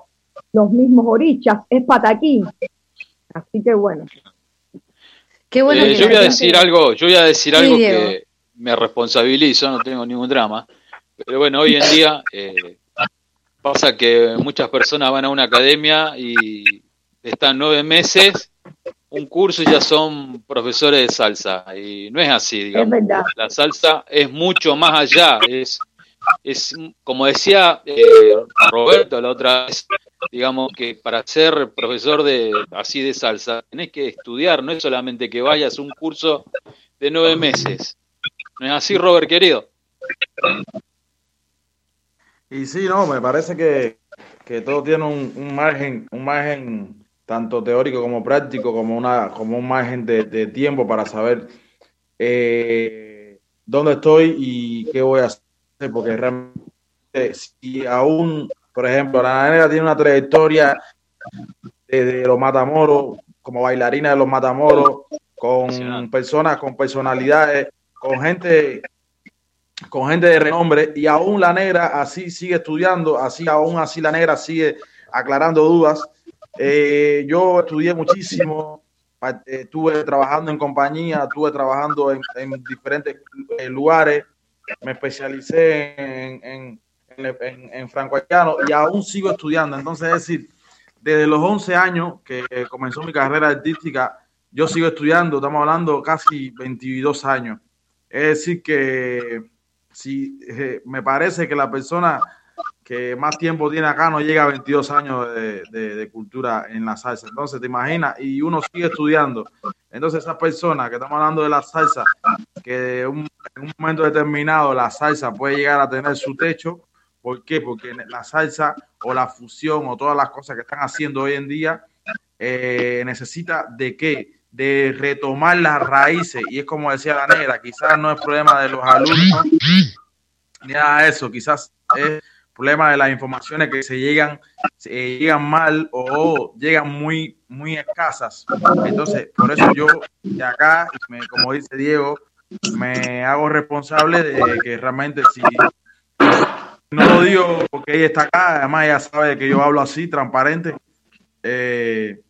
los mismos orichas, es pataquín. Así que bueno. Qué bueno Eh, que yo voy a decir algo, yo voy a decir Sí, algo Diego. que me responsabilizo, no tengo ningún drama. Pero bueno, hoy en día eh, pasa que muchas personas van a una academia y están nueve meses, un curso y ya son profesores de salsa. Y no es así, digamos. verdad. La salsa es mucho más allá. Es, es como decía eh, Roberto la otra vez, digamos que para ser profesor de así de salsa tenés que estudiar, no es solamente que vayas a un curso de nueve meses. ¿No es así, Robert, querido? Y sí, no, me parece que, que todo tiene un, un margen, un margen tanto teórico como práctico, como una, como un margen de, de tiempo para saber eh, dónde estoy y qué voy a hacer, porque realmente si aún, por ejemplo, la negra tiene una trayectoria desde los Matamoros, como bailarina de los Matamoros, con personas, con personalidades, con gente con gente de renombre y aún la negra así sigue estudiando, así aún así la negra sigue aclarando dudas. Eh, yo estudié muchísimo, eh, estuve trabajando en compañía, estuve trabajando en, en diferentes eh, lugares, me especialicé en, en, en, en- y aún sigo estudiando. Entonces, es decir, desde los 11 años que comenzó mi carrera artística, yo sigo estudiando, estamos hablando casi 22 años. Es decir, que si me parece que la persona que más tiempo tiene acá no llega a 22 años de, cultura en la salsa. Entonces, te imaginas, y uno sigue estudiando. Entonces, esas personas que estamos hablando de la salsa, que en un momento determinado la salsa puede llegar a tener su techo. ¿Por qué? Porque la salsa o la fusión o todas las cosas que están haciendo hoy en día eh, necesita de qué? De retomar las raíces. Y es como decía la negra, quizás no es problema de los alumnos ni nada de eso, quizás es problema de las informaciones que se llegan, se llegan mal o llegan muy, muy escasas. Entonces, por eso yo de acá, como dice Diego, me hago responsable de que realmente si no lo digo porque ella está acá, además ella sabe que yo hablo así, transparente. Eh,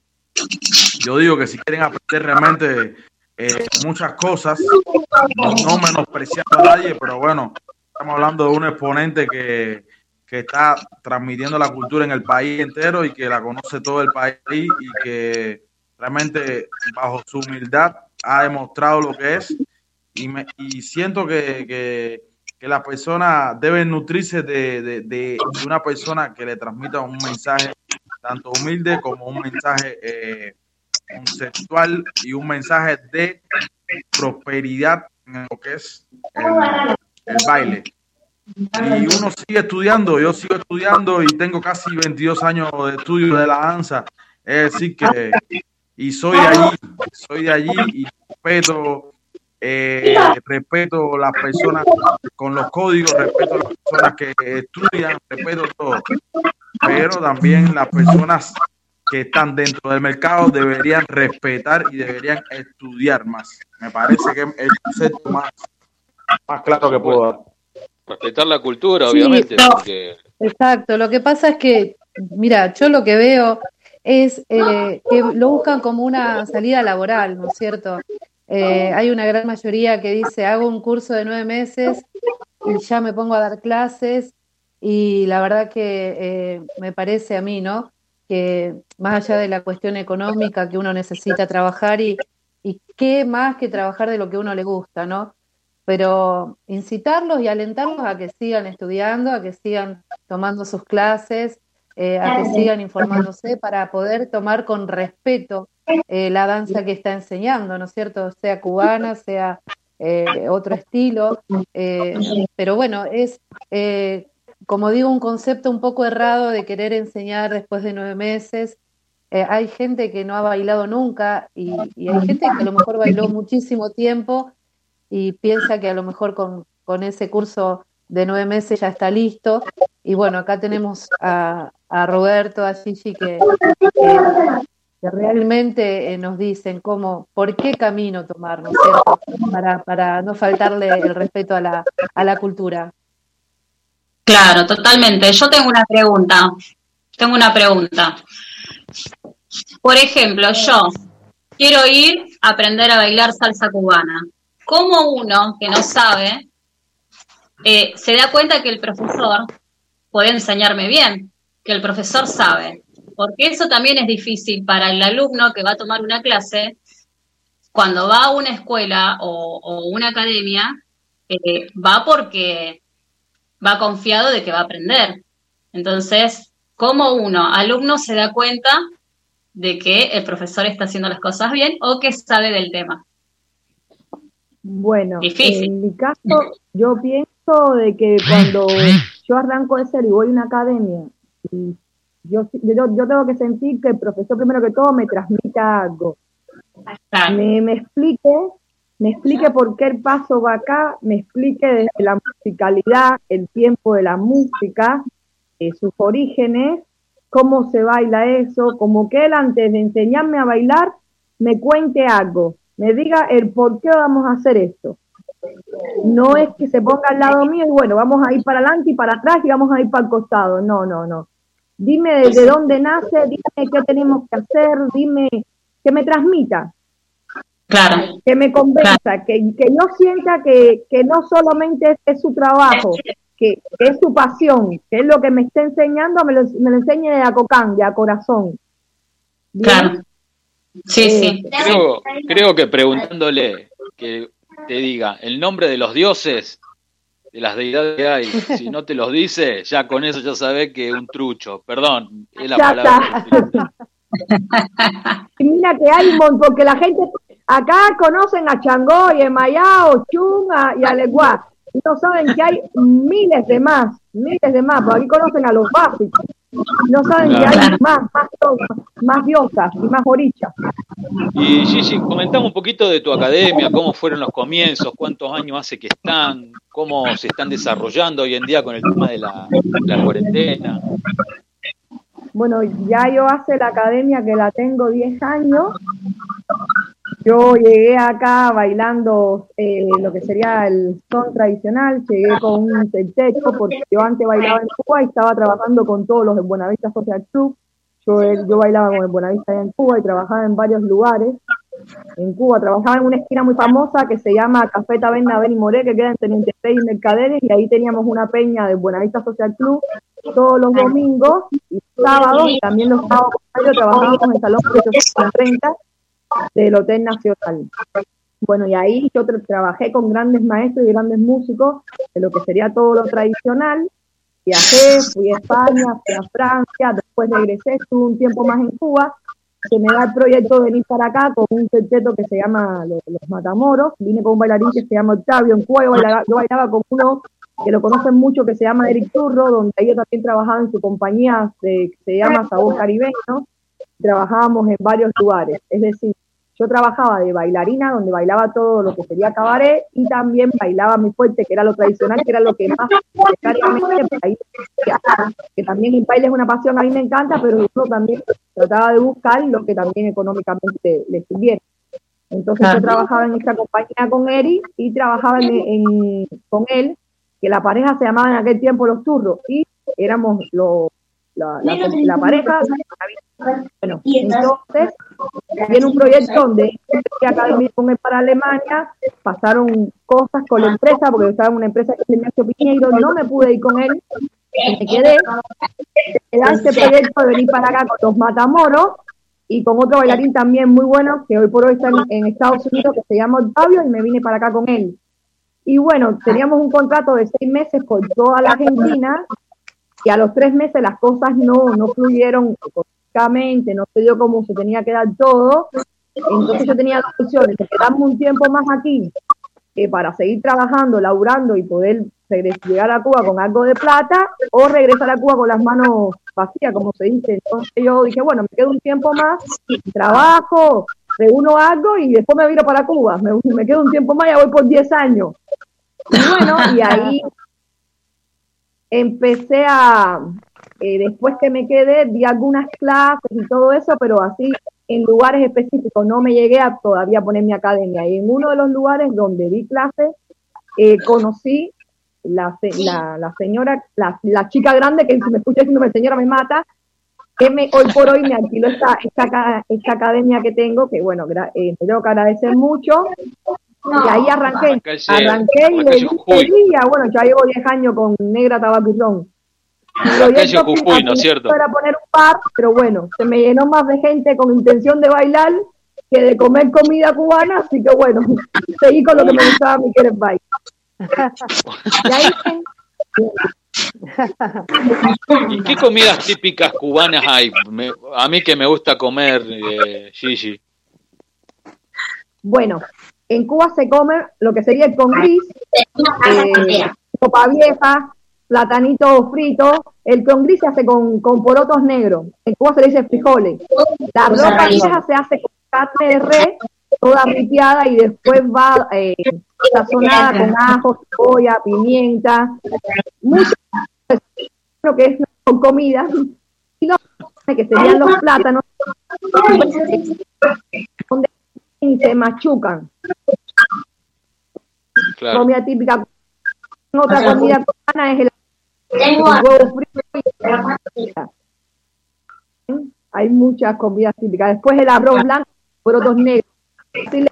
yo digo que si quieren aprender realmente eh, muchas cosas, no menospreciando a nadie, pero bueno, estamos hablando de un exponente que, que está transmitiendo la cultura en el país entero y que la conoce todo el país y que realmente bajo su humildad ha demostrado lo que es y, me, y siento que, que, que la persona debe nutrirse de, de, de, una persona que le transmita un mensaje tanto humilde como un mensaje eh, conceptual y un mensaje de prosperidad en lo que es el baile. Y uno sigue estudiando, yo sigo estudiando y tengo casi 22 años de estudio de la danza. Es decir, que y soy de allí, soy de allí y respeto, eh, respeto las personas con los códigos, respeto las personas que estudian, respeto todo. Pero también las personas que están dentro del mercado deberían respetar y deberían estudiar más. Me parece que es el concepto más, más claro que puedo dar. Respetar la cultura, Sí, obviamente, no. porque Exacto, lo que pasa es que, mira, yo lo que veo es eh, que lo buscan como una salida laboral, ¿no es cierto? Eh, hay una gran mayoría que dice, hago un curso de nueve meses y ya me pongo a dar clases y la verdad que eh, me parece a mí, ¿no? Que más allá de la cuestión económica que uno necesita trabajar y, y qué más que trabajar de lo que uno le gusta, ¿no? Pero incitarlos y alentarlos a que sigan estudiando, a que sigan tomando sus clases, eh, a que sigan informándose para poder tomar con respeto eh, la danza que está enseñando, ¿no es cierto? Sea cubana, sea eh, otro estilo, pero bueno, es, como digo, un concepto un poco errado de querer enseñar después de nueve meses. Hay gente que no ha bailado nunca y hay gente que a lo mejor bailó muchísimo tiempo y piensa que a lo mejor con, con ese curso de nueve meses ya está listo. Y bueno, acá tenemos a, a Roberto, a Gigi, que, realmente eh, nos dicen cómo, por qué camino tomar, ¿no es cierto? Para, para no faltarle el respeto a la, a la cultura. Claro, totalmente. Yo tengo una pregunta. Tengo una pregunta. Por ejemplo, yo quiero ir a aprender a bailar salsa cubana. ¿Cómo uno que no sabe eh, se da cuenta que el profesor puede enseñarme bien? Que el profesor sabe. Porque eso también es difícil para el alumno que va a tomar una clase. Cuando va a una escuela o, una academia, eh, va porque va confiado de que va a aprender. Entonces, ¿cómo uno, alumno, se da cuenta de que el profesor está haciendo las cosas bien o que sabe del tema? Bueno, Difícil. en mi caso, yo pienso de que cuando yo arranco de cero y voy a una academia, y yo, yo, yo tengo que sentir que el profesor, primero que todo, me transmita algo. Me, me explique, me explique por qué el paso va acá, me explique desde la musicalidad, el tiempo de la música, eh, sus orígenes, cómo se baila eso, como que él antes de enseñarme a bailar, me cuente algo, me diga el por qué vamos a hacer esto. No es que se ponga al lado mío y bueno, vamos a ir para adelante y para atrás y vamos a ir para el costado. No, no, no. Dime desde dónde nace, dime qué tenemos que hacer, dime que me transmita. Claro. Que me convenza, que, que yo sienta que, que no solamente es, es su trabajo, que, que es su pasión, que es lo que me está enseñando, me lo, me lo enseñe de a cocán, de a corazón. ¿Bien? Claro. Sí, sí. creo, creo que preguntándole que te diga el nombre de los dioses, de las deidades que hay, si no te los dice, ya con eso ya sabes que es un trucho. Perdón, es la Ya palabra. Y mira que hay un montón, porque la gente acá conocen a Changó y a Mayao, Chung a- y a Leguá. Y no saben que hay miles de más, miles de más, porque aquí conocen a los básicos. No saben que hay Claro. más, más, más diosas y más orichas. Y Gigi, comentame un poquito de tu academia, cómo fueron los comienzos, cuántos años hace que están, cómo se están desarrollando hoy en día con el tema de la, la cuarentena. Bueno, ya yo hace la academia que la tengo 10 años. Yo llegué acá bailando eh, lo que sería el son tradicional, llegué con un techo porque yo antes bailaba en Cuba y estaba trabajando con todos los de Buenavista Social Club. Yo, eh, yo bailaba con el Buenavista en Cuba y trabajaba en varios lugares. En Cuba trabajaba en una esquina muy famosa que se llama Café Taberna Ben y Moré, que queda en Teniente y Mercaderes, y ahí teníamos una peña de Buenavista Social Club todos los domingos y sábados, y también los sábados trabajábamos en el Salón 830 del Hotel Nacional. Bueno, y ahí yo tra- trabajé con grandes maestros y grandes músicos de lo que sería todo lo tradicional. Viajé, fui a España, fui a Francia, después regresé, estuve un tiempo más en Cuba. Se me da el proyecto de venir para acá con un sexteto que se llama Los, Los Matamoros. Vine con un bailarín que se llama Octavio. En Cuba yo bailaba, yo con uno que lo conocen mucho que se llama Eric Turro, donde ellos también trabajaban en su compañía que se llama Sabor Caribeño. Trabajábamos en varios lugares. Es decir, yo trabajaba de bailarina, donde bailaba todo lo que sería cabaret, y también bailaba muy fuerte, que era lo tradicional, que era lo que más que también el baile es una pasión, a mí me encanta, pero yo también trataba de buscar lo que también económicamente le sirviera. Entonces yo trabajaba en esta compañía con Eric y trabajaba en, en- con él, que la pareja se llamaba en aquel tiempo Los Turros, y éramos los la, la, la pareja. Bueno, entonces viene un proyecto donde venir con para Alemania, pasaron cosas con la empresa, porque yo estaba en una empresa que Ignacio Piñeiro, no me pude ir con él, me quedé, era este proyecto de venir para acá con los Matamoros y con otro bailarín también muy bueno, que hoy por hoy está en, en Estados Unidos, que se llama Octavio, y me vine para acá con él. Y bueno, teníamos un contrato de seis meses por toda la Argentina, y a los tres meses las cosas no, no fluyeron económicamente, no se dio como se tenía que dar todo. Entonces yo tenía dos opciones, de quedarme un tiempo más aquí eh, para seguir trabajando, laburando y poder llegar a Cuba con algo de plata o regresar a Cuba con las manos vacías, como se dice. Entonces yo dije, bueno, me quedo un tiempo más, trabajo, reúno algo y después me viro para Cuba. Me, me quedo un tiempo más, ya voy por 10 años. Y bueno, y ahí empecé a, eh, después que me quedé, di algunas clases y todo eso, pero así en lugares específicos, no me llegué a todavía poner mi academia. Y en uno de los lugares donde di clases, eh, conocí la, la, señora, la, la chica grande, que si me escucha diciendo señora me mata, que me, hoy por hoy me alquiló esta, esta, esta academia que tengo, que bueno, eh, te tengo que agradecer mucho. Y ahí arranqué, arranqué y le seguía, bueno, ya llevo 10 años con Negra calle proyecto Jujuy, al ¿no es cierto? Era poner un bar, pero bueno, se me llenó más de gente con intención de bailar que de comer comida cubana, así que bueno, seguí con lo que me gustaba mi querer baile. Y ahí ¿Y qué comidas típicas cubanas hay? Me- a mí que me gusta comer, eh, Gigi. Bueno, en Cuba se come lo que sería el con gris, eh, sopa vieja, platanito frito. El con gris se hace con, con porotos negros. En Cuba se le dice frijoles. La ropa vieja se hace con carne de res, toda ripiada y después va eh, sazonada con ajo, cebolla, pimienta. Mucho lo que es con comida. Y los que serían los plátanos, donde se machucan. Claro. Comida típica. Otra comida cubana es el, el huevo frito y Hay muchas comidas típicas. Después el arroz blanco, porotos negros. Sí, le.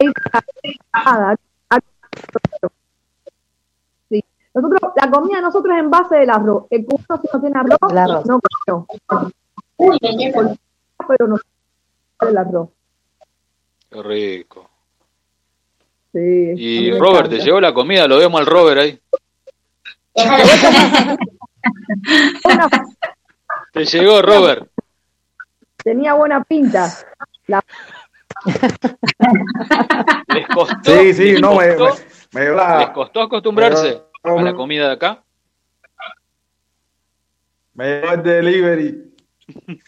Sí. Nosotros, la comida de nosotros es en base del arroz. El cubano si no tiene arroz, El arroz. no comió. Pero no el arroz. Qué rico. Sí, Y Robert, ¿te llegó la comida? Lo vemos al Robert ahí. Te llegó, Robert. Tenía buena pinta. La- ¿Les costó? Sí, sí, les no, me, costó, me, me la- ¿Les costó acostumbrarse a la comida de acá? me dio el delivery.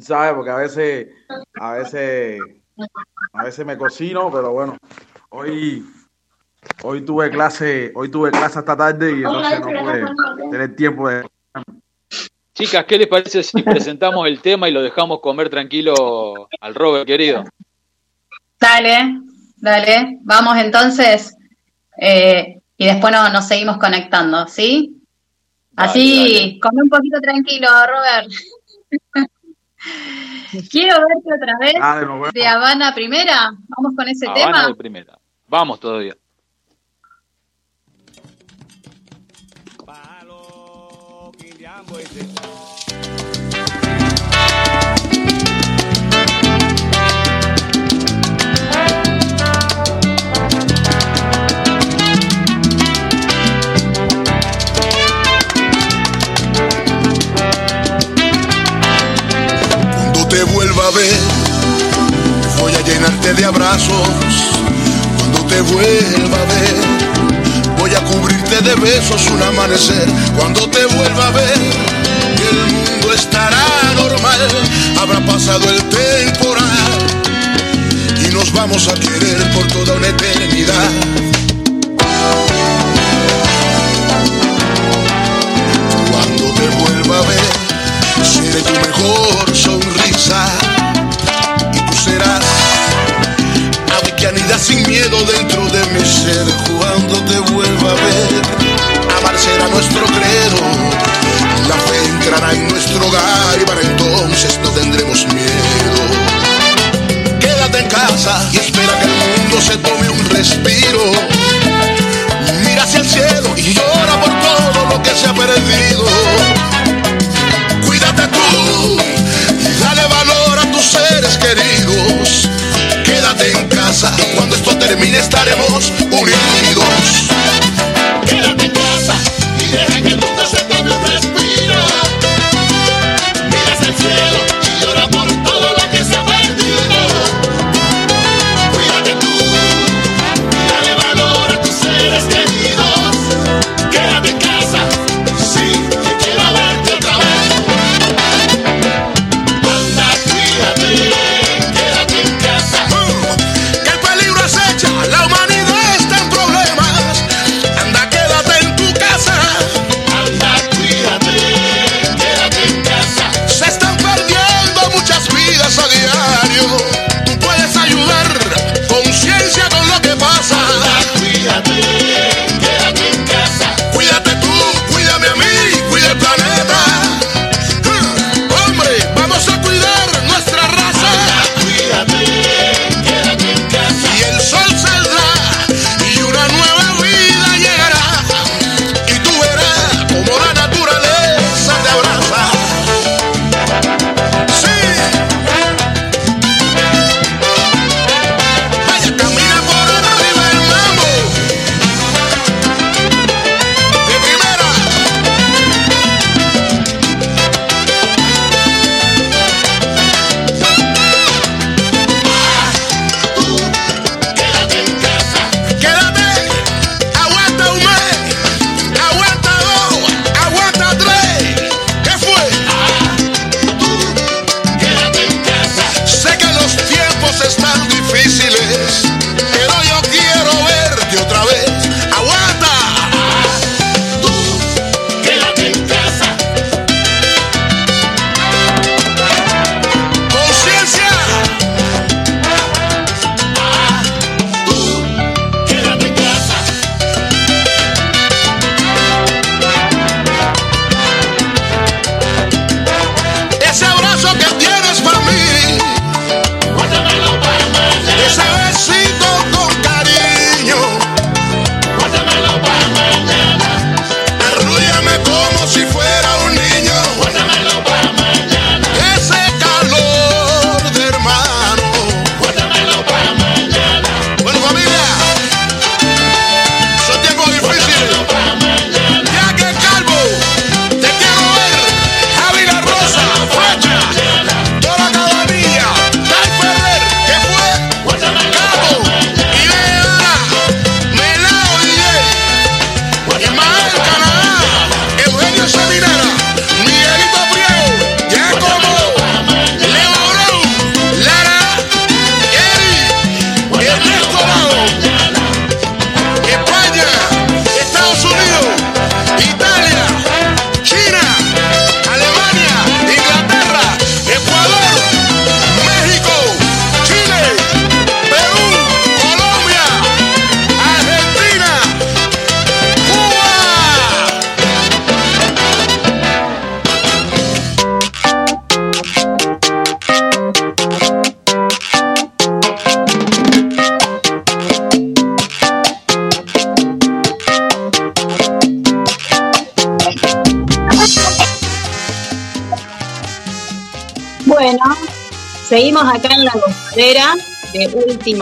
¿Sabes? Porque a veces, a veces A veces me cocino, pero bueno, hoy, hoy tuve clase, hoy tuve clase hasta tarde y entonces no pude tener tiempo de. Chicas, ¿qué les parece si presentamos el tema y lo dejamos comer tranquilo al Robert, querido? Dale, dale. Vamos entonces. eh, y después no- nos seguimos conectando, ¿sí? Así, come un poquito tranquilo, Robert. Quiero verte otra vez vemos. de Habana Primera. Vamos con ese Habana tema. de primera. Vamos todavía. Cuando te vuelva a ver, voy a llenarte de abrazos. Cuando te vuelva a ver, voy a cubrirte de besos un amanecer. Cuando te vuelva a ver, el mundo estará normal. Habrá pasado el temporal y nos vamos a querer por toda una eternidad. Cuando te vuelva a ver, seré tu mejor sonrisa y tú serás ave que anida sin miedo dentro de mi ser. Cuando te vuelva a ver amar será nuestro credo. La fe entrará en nuestro hogar y para entonces no tendremos miedo. Quédate en casa y espera que el mundo se tome un respiro. Mira hacia el cielo y llora por todo lo que se ha perdido Tú y dale valor a tus seres queridos. Quédate en casa, cuando esto termine estaremos unidos. Quédate en casa y deja que el mundo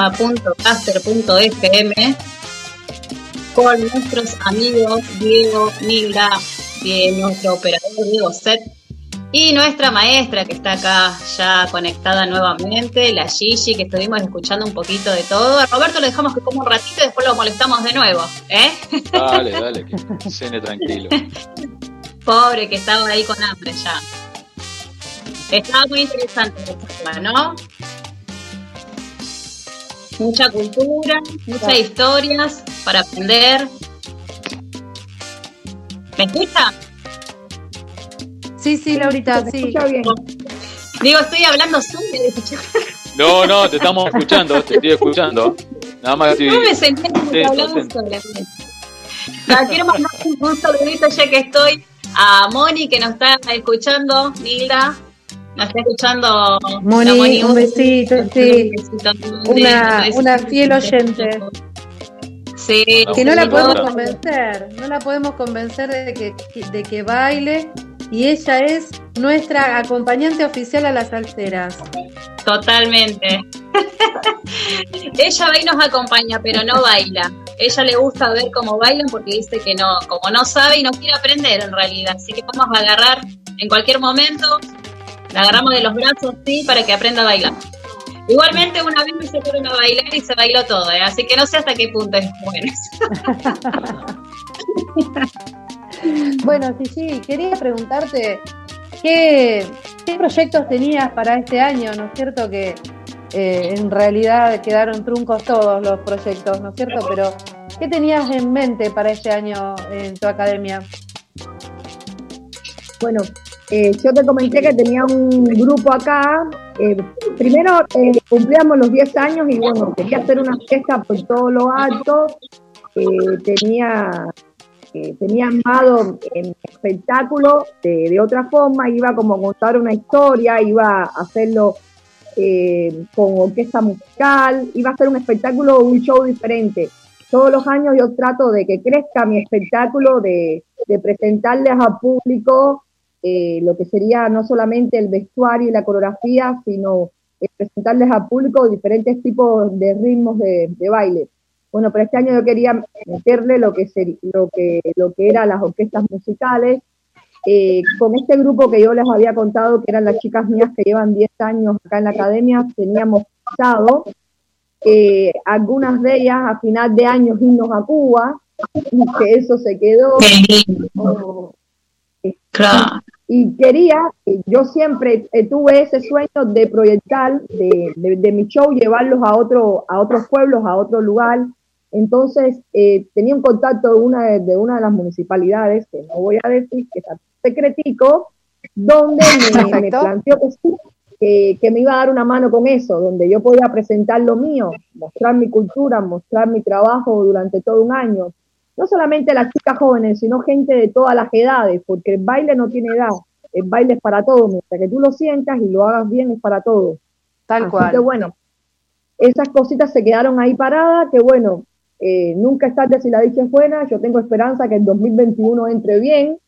ultima.caster.fm con nuestros amigos Diego, Nilda, nuestro operador Diego Set y nuestra maestra que está acá ya conectada nuevamente, la Gigi, que estuvimos escuchando un poquito de todo. A Roberto lo dejamos que coma un ratito y después lo molestamos de nuevo, ¿eh? Dale, dale, que cene tranquilo. Pobre que estaba ahí con hambre ya. Estaba muy interesante la charla, ¿no? Mucha cultura, muchas historias para aprender. ¿Me escucha? Sí, sí, Laurita, sí. Digo, estoy hablando solo. No, no, te estamos escuchando, te estoy escuchando. Nada más que No me Sí, que sola. Ah, Quiero mandar un un saludito ya que estoy a Moni que nos está escuchando, Nilda. Nos está escuchando. Moni, un besito, sí. besito. Una, una fiel oyente. Sí, Que no la podemos convencer, no la podemos convencer de que, de que baile y ella es nuestra acompañante oficial a las salseras. Totalmente. Ella va y nos acompaña, pero no baila. Ella le gusta ver cómo bailan porque dice que no, como no sabe y no quiere aprender en realidad. Así que vamos a agarrar en cualquier momento, la agarramos de los brazos, sí, para que aprenda a bailar. Igualmente una vez me sacaron a bailar y se bailó todo, ¿eh? así que no sé hasta qué punto es bueno. Bueno, sí, sí, quería preguntarte qué, qué proyectos tenías para este año, ¿no es cierto? Que eh, en realidad quedaron truncos todos los proyectos, ¿no es cierto? Pero, ¿qué tenías en mente para este año en tu academia? Bueno, eh, yo te comenté que tenía un grupo acá. eh, primero eh, cumplíamos los 10 años y bueno, quería hacer una fiesta por todo lo alto. eh, tenía, tenía armado en espectáculo de, de otra forma, iba como a contar una historia, iba a hacerlo con orquesta musical, iba a hacer un espectáculo, un show diferente. Todos los años yo trato de que crezca mi espectáculo, de, de presentarles al público eh, lo que sería no solamente el vestuario y la coreografía, sino eh, presentarles al público diferentes tipos de ritmos de, de baile. Bueno, pero este año yo quería meterle lo que, seri- lo que, lo que eran las orquestas musicales, eh, con este grupo que yo les había contado, que eran las chicas mías que llevan 10 años acá en la academia, teníamos pensado eh, algunas de ellas a final de año irnos a Cuba, que eso se quedó. Eh, Y quería, eh, yo siempre tuve ese sueño de proyectar de, de- de mi show, llevarlos a, otro, a otros pueblos, a otro lugar. Entonces, eh, tenía un contacto de una de, una de las municipalidades, que no voy a decir, que está secretico, donde me, me planteó que sí, que, que me iba a dar una mano con eso, donde yo podía presentar lo mío, mostrar mi cultura, mostrar mi trabajo durante todo un año. No solamente las chicas jóvenes, sino gente de todas las edades, porque el baile no tiene edad, el baile es para todos, mientras que tú lo sientas y lo hagas bien es para todos. Tal Así cual. que bueno, esas cositas se quedaron ahí paradas, que bueno, eh, nunca es tarde si la dicha es buena, yo tengo esperanza que el 2021 entre bien,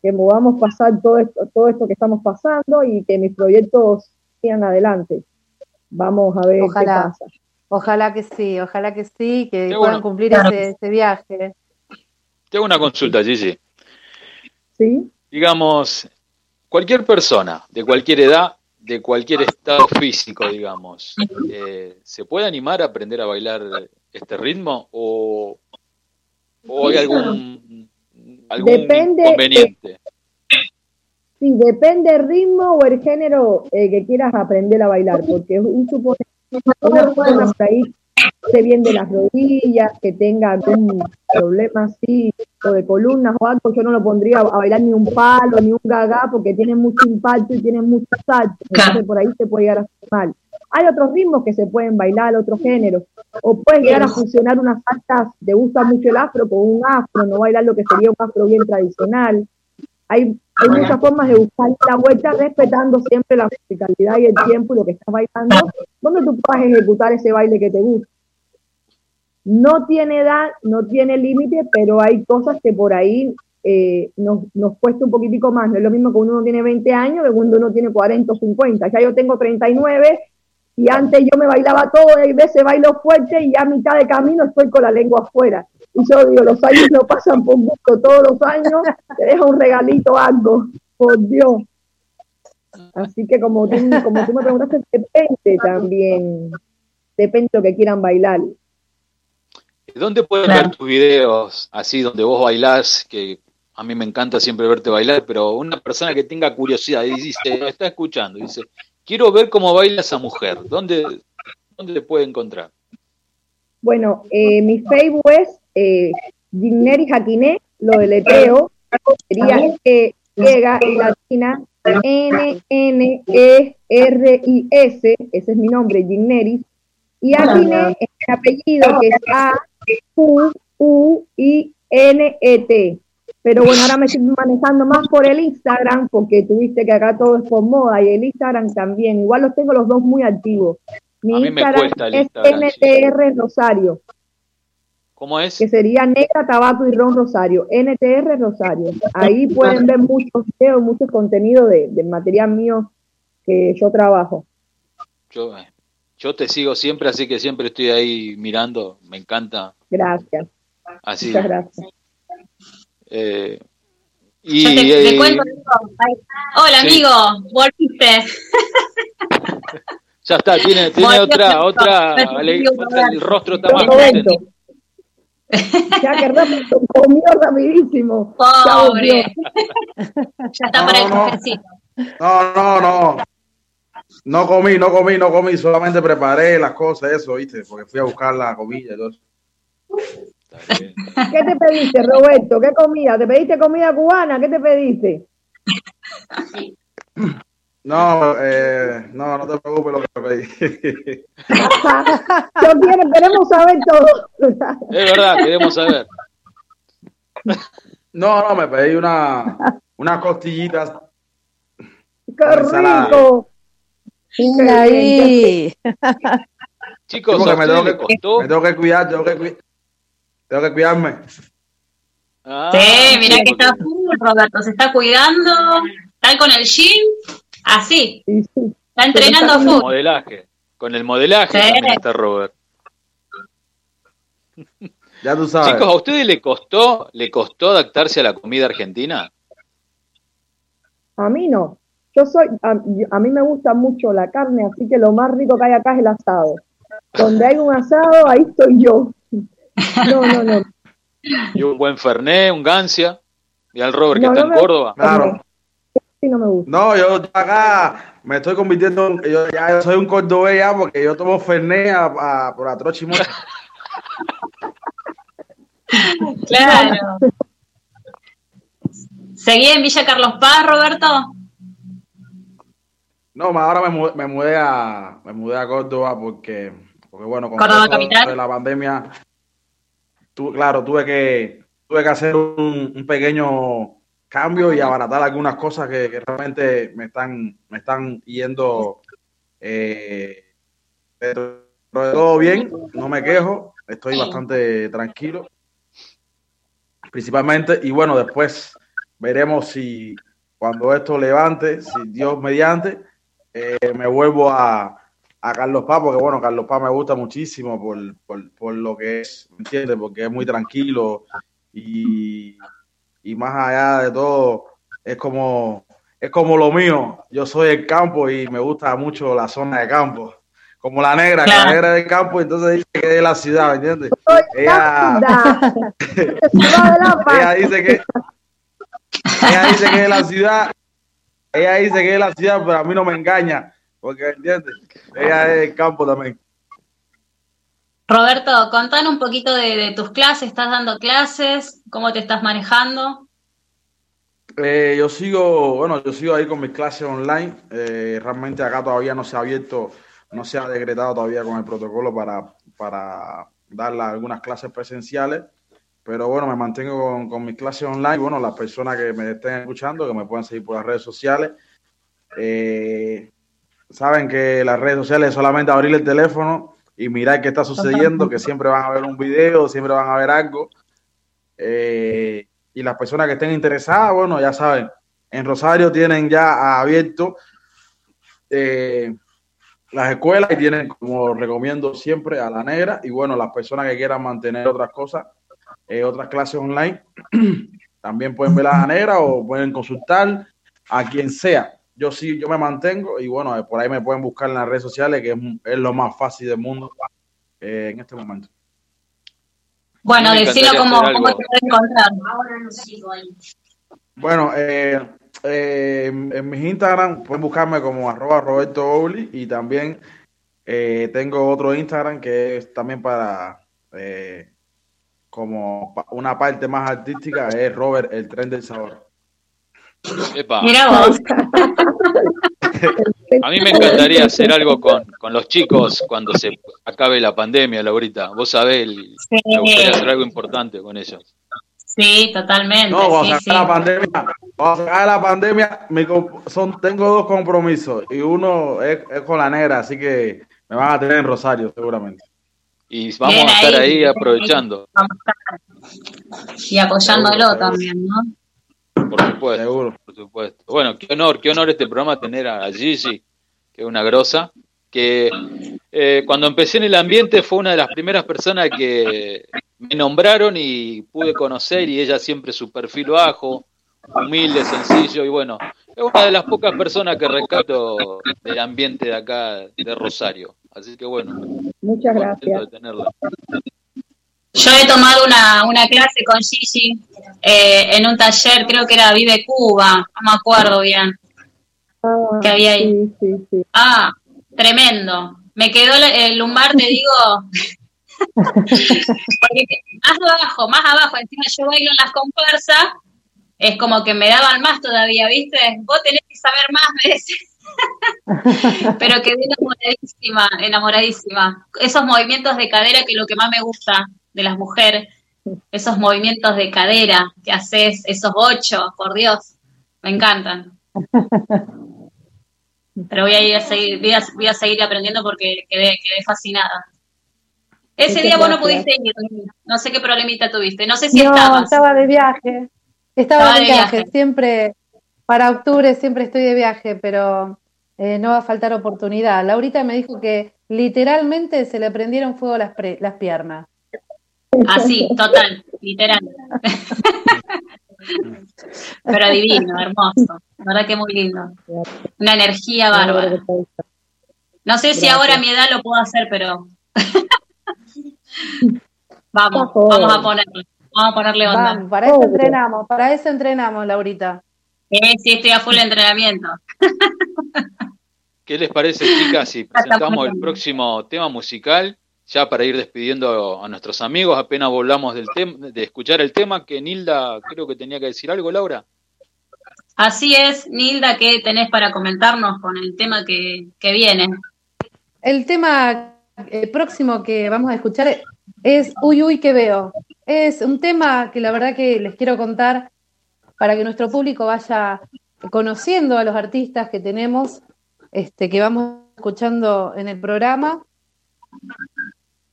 que podamos pasar todo esto, todo esto que estamos pasando y que mis proyectos sigan adelante. Vamos a ver Ojalá. qué pasa. Ojalá que sí, ojalá que sí, que Qué puedan bueno. cumplir ese, ese viaje. Te hago una consulta, Gigi. ¿Sí? Digamos, cualquier persona, de cualquier edad, de cualquier estado físico, digamos, eh, ¿se puede animar a aprender a bailar este ritmo? ¿O, o hay algún, algún Depende, inconveniente? Sí, depende el ritmo o el género eh, que quieras aprender a bailar, porque un suponer una persona por ahí esté bien de las rodillas, que tenga algún problema así, o de columnas o algo, yo no lo pondría a bailar ni un palo, ni un gaga, porque tiene mucho impacto y tiene mucho salto, entonces por ahí se puede llegar a hacer mal. Hay otros ritmos que se pueden bailar, otros géneros, o puedes llegar a fusionar unas saltas, te gusta mucho el afro con un afro, no bailar lo que sería un afro bien tradicional. Hay, hay muchas formas de buscar la vuelta respetando siempre la musicalidad y el tiempo y lo que estás bailando, donde tú puedas ejecutar ese baile que te gusta. No tiene edad, no tiene límite, pero hay cosas que por ahí eh, nos, nos cuesta un poquitico más. No es lo mismo que uno tiene 20 años que cuando uno tiene 40 o 50. Ya yo tengo 39 y antes yo me bailaba todo, y a veces bailo fuerte y ya a mitad de camino estoy con la lengua afuera. Y yo digo, los años no pasan por gusto, todos los años te deja un regalito algo, por Dios. Así que como tú, como tú me preguntaste, depende también, depende de lo que quieran bailar. ¿Dónde pueden ver tus videos así donde vos bailás? Que a mí me encanta siempre verte bailar, pero una persona que tenga curiosidad y dice, está escuchando, dice, quiero ver cómo baila esa mujer. ¿Dónde, dónde te puede encontrar? Bueno, eh, mi Facebook es eh, Ginneri Jaquiné, lo deletreo, sería llega latina, N, N, E, R, I, S, ese es mi nombre, Ginneris, y Jaquiné es mi apellido, que es A, U, U, I, N, E, T. Pero bueno, ahora me estoy manejando más por el Instagram, porque tuviste que acá todo es por moda, y el Instagram también. Igual los tengo los dos muy activos. Mi A mí me Instagram cuesta el es Instagram, sí. NTR Rosario, ¿Cómo es? que sería Negra, Tabaco y Ron Rosario. NTR Rosario. Ahí pueden ver muchos videos, muchos contenidos de, del material mío que yo trabajo. Yo, yo te sigo siempre, así que siempre estoy ahí mirando. Me encanta. Gracias. Así. Muchas gracias. Eh, Yo y te, te eh, cuento. Hola, Sí. amigo, volviste. ya está, tiene, otra, otra, ale- el rostro está más contento. Ya que rápido, comió rapidísimo. Pobre. ya está para el No, no. cafecito. No, no, no. No comí, no comí, no comí, solamente preparé las cosas, eso, ¿viste? Porque fui a buscar la comida y todo eso. ¿Qué te pediste, Roberto? ¿Qué comida? ¿Te pediste comida cubana? ¿Qué te pediste? No, eh, no, no te preocupes lo que pedí. Yo quiero, queremos saber todo. Es verdad, queremos saber. No, no, me pedí una, unas costillitas. ¡Qué rico! Ahí. Chicos, Porque ¿a me tengo, que, me tengo que cuidar, tengo que, cui- tengo que cuidarme. Ah, Sí, mirá sí, que está full, Roberto, se está cuidando, está con el gym, así, está entrenando Con el full. modelaje. Con el modelaje Sí. también está Robert. Ya tú sabes. Chicos, ¿a ustedes le costó, le costó adaptarse a la comida argentina? A mí no. Yo soy, a, a mí me gusta mucho la carne, así que lo más rico que hay acá es el asado. Donde hay un asado, ahí estoy yo. No, no, no. Y un buen Fernet, un Gancia. Y al Robert que No, está no en Córdoba. Claro. No me gusta. No, yo acá me estoy convirtiendo, en- yo ya soy un cordobés ya porque yo tomo Fernet a, a- por mocha. Claro. ¿Seguí en Villa Carlos Paz, Roberto? No, ma- ahora me mudé, me mudé a me mudé a Córdoba porque, porque bueno, con Córdoba capital. de la pandemia, tu- claro, tuve que tuve que hacer un, un pequeño cambio y abaratar algunas cosas que, que realmente me están me están yendo eh, pero de todo bien, no me quejo, estoy bastante tranquilo, principalmente y bueno, después veremos si cuando esto levante, si Dios mediante, eh, me vuelvo a, a Carlos Paz, porque bueno, Carlos Paz me gusta muchísimo por, por, por lo que es, ¿me entiendes? Porque es muy tranquilo y, y más allá de todo, es como, es como lo mío. Yo soy el campo y me gusta mucho la zona de campo. Como la negra, que la negra del campo, entonces dice que es de la ciudad, ¿me entiendes? Ella, ella dice que ella dice que es de la ciudad ella dice que es de la ciudad pero a mí no me engaña porque entiendes ella es del campo también. Roberto, contanos un poquito de, de tus clases, ¿estás dando clases? ¿Cómo te estás manejando? Eh, yo sigo bueno yo sigo ahí con mis clases online. Eh, realmente acá todavía no se ha abierto no se ha decretado todavía con el protocolo para para dar algunas clases presenciales. Pero bueno me mantengo con, con mis clases online. Bueno las personas que me estén escuchando que me puedan seguir por las redes sociales. Eh, saben que las redes sociales es solamente abrir el teléfono y mirar qué está sucediendo, que siempre van a ver un video, siempre van a ver algo. Eh, y las personas que estén interesadas, bueno, ya saben, en Rosario tienen ya abierto eh, las escuelas y tienen, como recomiendo siempre, a la negra. Y bueno, las personas que quieran mantener otras cosas, eh, otras clases online, también pueden ver a la negra o pueden consultar a quien sea. Yo sí, yo me mantengo y bueno, eh, por ahí me pueden buscar en las redes sociales, que es, es lo más fácil del mundo eh, en este momento. Bueno, te puede encontrar. Ahora no sigo ahí. Bueno, eh, eh, en, mis Instagram pueden buscarme como arroba Roberto Obli y también eh, tengo otro Instagram que es también para eh, como una parte más artística, es Robert el tren del sabor. Epa. Mira vos. A mí me encantaría hacer algo con, con los chicos cuando se acabe la pandemia, Laurita. Vos sabés, el- Sí. me gustaría hacer algo importante con ellos. Sí, totalmente. No, cuando sí, se acabe sí. la pandemia, cuando se acabe la pandemia, mi son, tengo dos compromisos y uno es, es con la negra, así que me van a tener en Rosario seguramente. Y vamos Bien a estar ahí, aprovechando. Y apoyándolo también, ¿no? Por supuesto. Por supuesto. Bueno, qué honor, qué honor este programa tener a Gigi, que es una grosa, que eh, cuando empecé en el ambiente fue una de las primeras personas que me nombraron y pude conocer y ella siempre su perfil bajo, humilde, sencillo y bueno, es una de las pocas personas que rescato del ambiente de acá de Rosario. Así que bueno, Muchas gracias. de tenerla. Yo he tomado una, una clase con Gigi eh, en un taller, creo que era Vive Cuba, no me acuerdo bien. Ah, que había ahí. Sí, sí, sí. Ah, tremendo. Me quedó el, el lumbar, te digo. Porque más abajo, más abajo, encima yo bailo en las comparsas, es como que me daban más todavía, ¿viste? Vos tenés que saber más, me decís. Pero quedé enamoradísima, enamoradísima. Esos movimientos de cadera que es lo que más me gusta de las mujeres, esos movimientos de cadera que haces, esos ocho, por Dios, me encantan. Pero voy a ir a seguir, voy a, voy a seguir aprendiendo porque quedé, quedé fascinada. Ese día vos no pudiste ir, no sé qué problemita tuviste, no sé si no, estabas. estaba de viaje. Estaba, Estaba de de viaje. viaje. Siempre, para octubre siempre estoy de viaje, pero eh, no va a faltar oportunidad. Laurita me dijo que literalmente se le prendieron fuego las, pre- las piernas. Así, total, literal. Pero divino, hermoso. La verdad que muy lindo. Una energía bárbara. No sé si ahora a mi edad lo puedo hacer, pero vamos, vamos a ponerle, vamos a ponerle onda. Vamos, para eso entrenamos, para eso entrenamos, Laurita. Sí, sí, estoy a full entrenamiento. ¿Qué les parece, chicas, si presentamos el próximo tema musical? Ya para ir despidiendo a nuestros amigos, apenas volvamos del tema, de escuchar el tema, que Nilda creo que tenía que decir algo, Laura. Así es, Nilda, ¿qué tenés para comentarnos con el tema que, que viene? El tema eh, próximo que vamos a escuchar es Uy, uy, que veo. Es un tema que la verdad que les quiero contar para que nuestro público vaya conociendo a los artistas que tenemos, este, que vamos escuchando en el programa.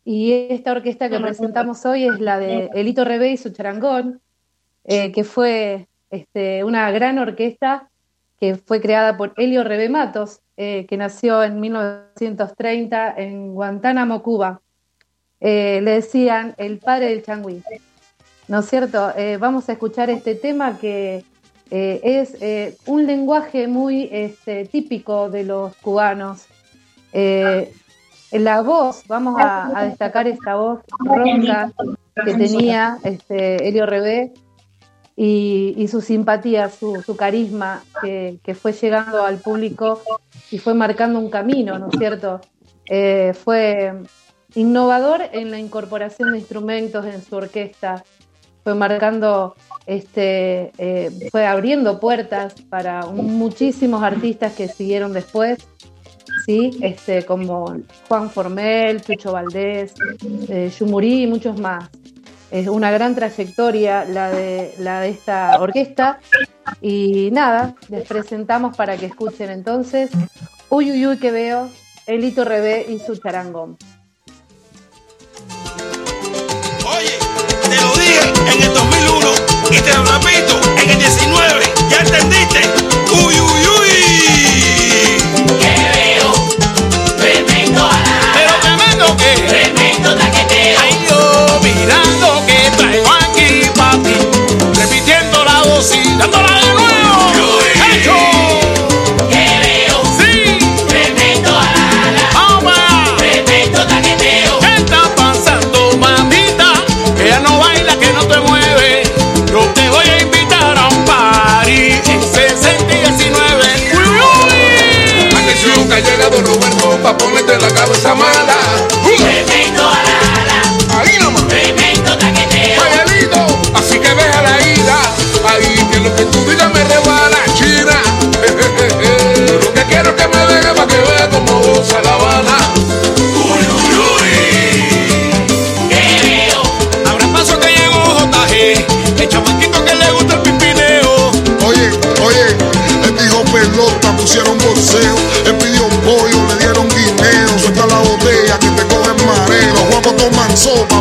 Y esta orquesta que presentamos hoy es la de Elito Rebé y su charangón, eh, que fue este, una gran orquesta que fue creada por Helio Rebé Matos, eh, que nació en 1930 en Guantánamo, Cuba. Eh, le decían el padre del changüí. ¿No es cierto? Vamos a escuchar este tema que es un lenguaje muy este, típico de los cubanos. Eh, la voz, vamos a, destacar esta voz ronca que tenía este, Helio Rebé y, su simpatía, su, carisma que, fue llegando al público y fue marcando un camino, ¿no es cierto? Eh, fue innovador en la incorporación de instrumentos en su orquesta, fue marcando, este, eh, fue abriendo puertas para muchísimos artistas que siguieron después, ¿sí? este, como Juan Formel, Chucho Valdés, eh, Yumurí y muchos más. Es una gran trayectoria la de, la de esta orquesta y nada, les presentamos para que escuchen entonces Uy Uy Uy que veo, Elito Rebé y su charangón. Cabeza mala. Tremendo ala, Ahí nomás. Tremendo taqueteo. Miguelito, así que deja la ira. Ahí que lo que tú digas me rebala, China. Lo que quiero que me guapos toman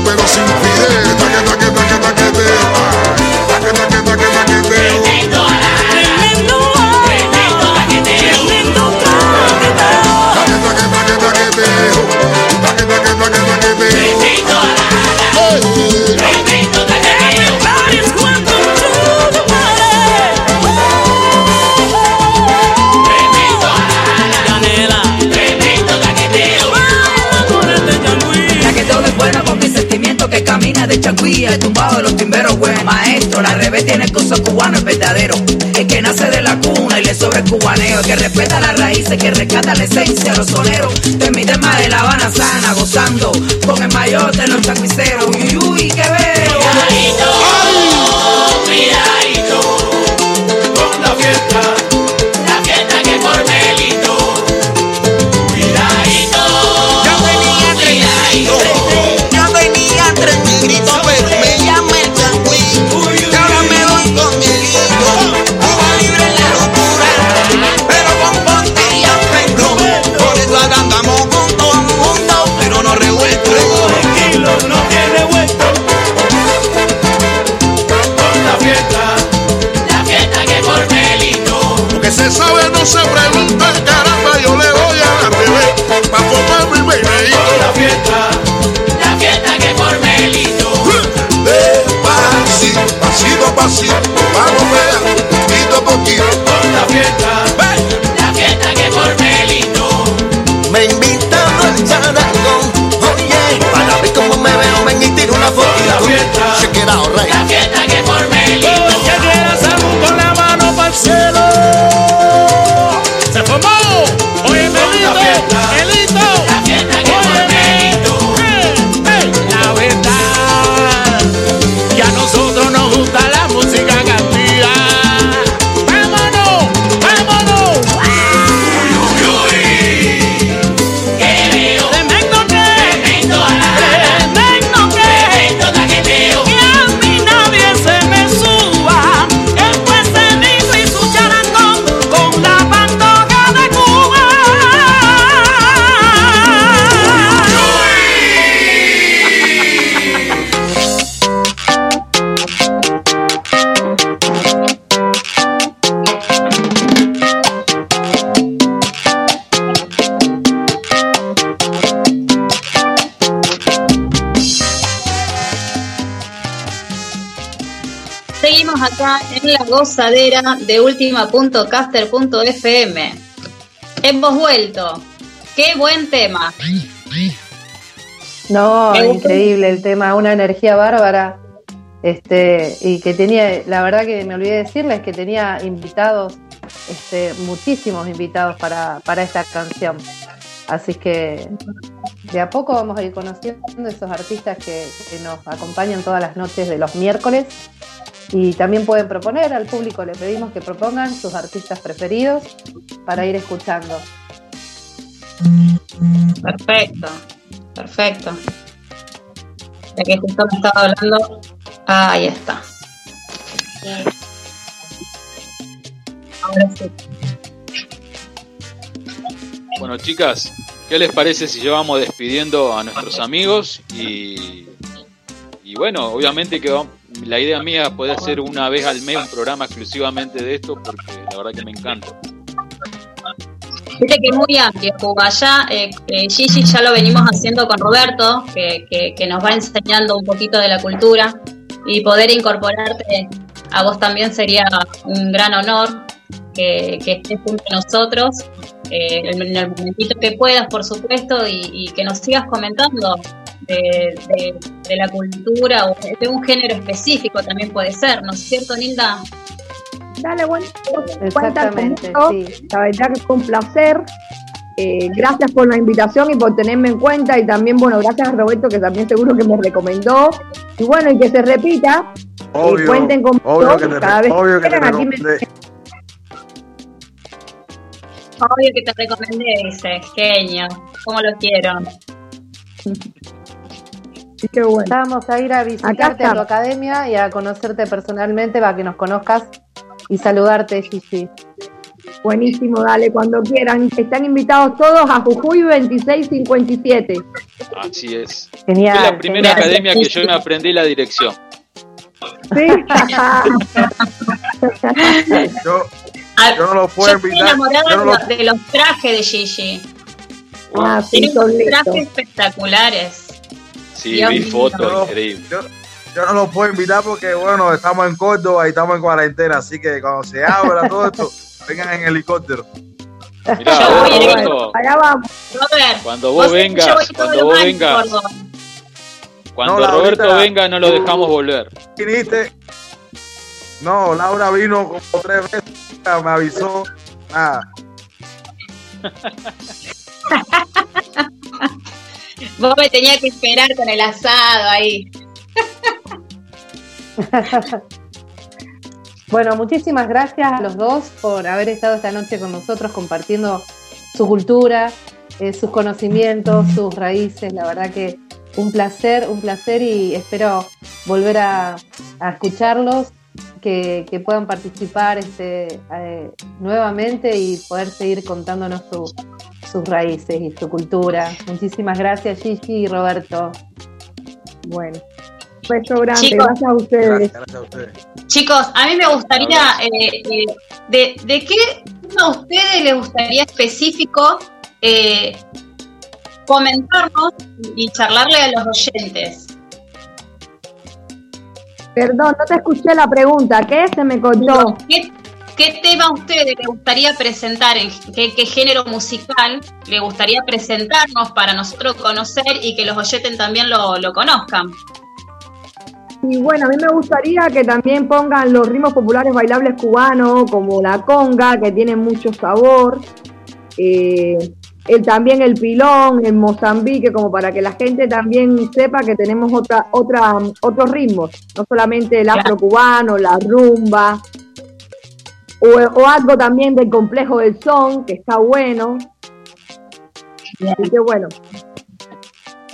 changuilla, tumbado de los timberos buen maestro. La revés tiene el curso cubano, es verdadero. El que nace de la cuna y le sobra el cubaneo. El que respeta las raíces, que rescata la esencia, los soneros. De mi tema de La Habana sana, gozando con el mayor de los tapiceros. Fiesta, la fiesta que por Melito. Despacito, pasito a pasito, vamos pegando, poquito a poquito. Con la fiesta, la fiesta que por Melito. Me invitaron al charangón, oye, para ver cómo me veo, ven y tiro una fotito. La fiesta, Se queda la fiesta En la gozadera de última.caster.fm. Hemos vuelto. Qué buen tema. No, increíble el tema, una energía bárbara. Este, y que tenía, la verdad que me olvidé decirles que tenía invitados, este, muchísimos invitados para, para esta canción. Así que de a poco vamos a ir conociendo esos artistas que, que nos acompañan todas las noches de los miércoles. Y también pueden proponer al público, le pedimos que propongan sus artistas preferidos para ir escuchando. Perfecto. Perfecto. Ya que justo me estaba hablando. Ahí está. Ahora sí. Bueno, chicas, ¿qué les parece si llevamos despidiendo a nuestros amigos? Y, y bueno, obviamente que va- la idea mía puede hacer una vez al mes un programa exclusivamente de esto, porque la verdad que me encanta. Viste que es muy amplio, Cuba. Ya, eh, eh, Gigi ya lo venimos haciendo con Roberto, que, que- nos va enseñando un poquito de la cultura. Y poder incorporarte a vos también sería un gran honor que, que estés junto a nosotros eh, en el momentito que puedas, por supuesto, y que nos sigas comentando de, de- de la cultura o de un género específico también puede ser, ¿no es cierto, Nilda? Dale, bueno, Exactamente, conmigo. sí. La verdad que fue un placer. eh, gracias por la invitación y por tenerme en cuenta y también, bueno, gracias a Roberto que también seguro que me recomendó. Y bueno, y que se repita, y cuenten conmigo obvio que te, cada vez obvio que te quieran, aquí me- recomendé. Obvio que te recomendé ese, genio. ¿Cómo lo quiero? Qué bueno. Vamos a ir a visitarte a tu academia y a conocerte personalmente para que nos conozcas y saludarte, Gigi. Buenísimo, dale, cuando quieran. Están invitados todos a Jujuy 2657. Así es. Genial. Fue la primera genial. academia que yo me aprendí la dirección. Sí. Yo, yo no lo puedo Yo estoy enamorada Yo no de, lo, los, de los trajes de Gigi. Ah, sí, son trajes espectaculares. Sí, vi fotos, increíble. yo, yo no lo puedo invitar porque, bueno, estamos en Córdoba y estamos en cuarentena. Así que cuando se abra todo esto, vengan en helicóptero. Mirá, Yo vos, voy en- Roberto, Allá vamos. Robert, cuando vos vengas, cuando los vos vengas, cuando No, Roberto venga no lo dejamos volver. viniste. No, Laura vino como tres veces, me avisó. Nada. Vos me tenías que esperar con el asado ahí. Bueno, muchísimas gracias a los dos por haber estado esta noche con nosotros compartiendo su cultura, eh, sus conocimientos, sus raíces. La verdad que un placer, un placer y espero volver a, a escucharlos, que, que puedan participar este, eh, nuevamente y poder seguir contándonos su- sus raíces y su cultura. Muchísimas gracias Gigi y Roberto. Bueno, beso grande, Chicos. gracias a ustedes. Gracias, gracias a ustedes. Chicos, a mí me gustaría, eh, eh, de, ¿de qué uno a ustedes les gustaría específico eh, comentarnos y charlarle a los oyentes? Perdón, no te escuché la pregunta. ¿Qué? Se me cortó. ¿Qué, qué tema a ustedes les gustaría presentar? ¿En qué, qué género musical le gustaría presentarnos para nosotros conocer y que los oyentes también lo, lo conozcan? Y bueno, a mí me gustaría que también pongan los ritmos populares bailables cubanos, como la conga, que tiene mucho sabor. Eh, el, también el pilón en Mozambique, como para que la gente también sepa que tenemos otra, otra, otros ritmos, no solamente el afro cubano, la rumba, o, o algo también del complejo del son, que está bueno. Así que bueno,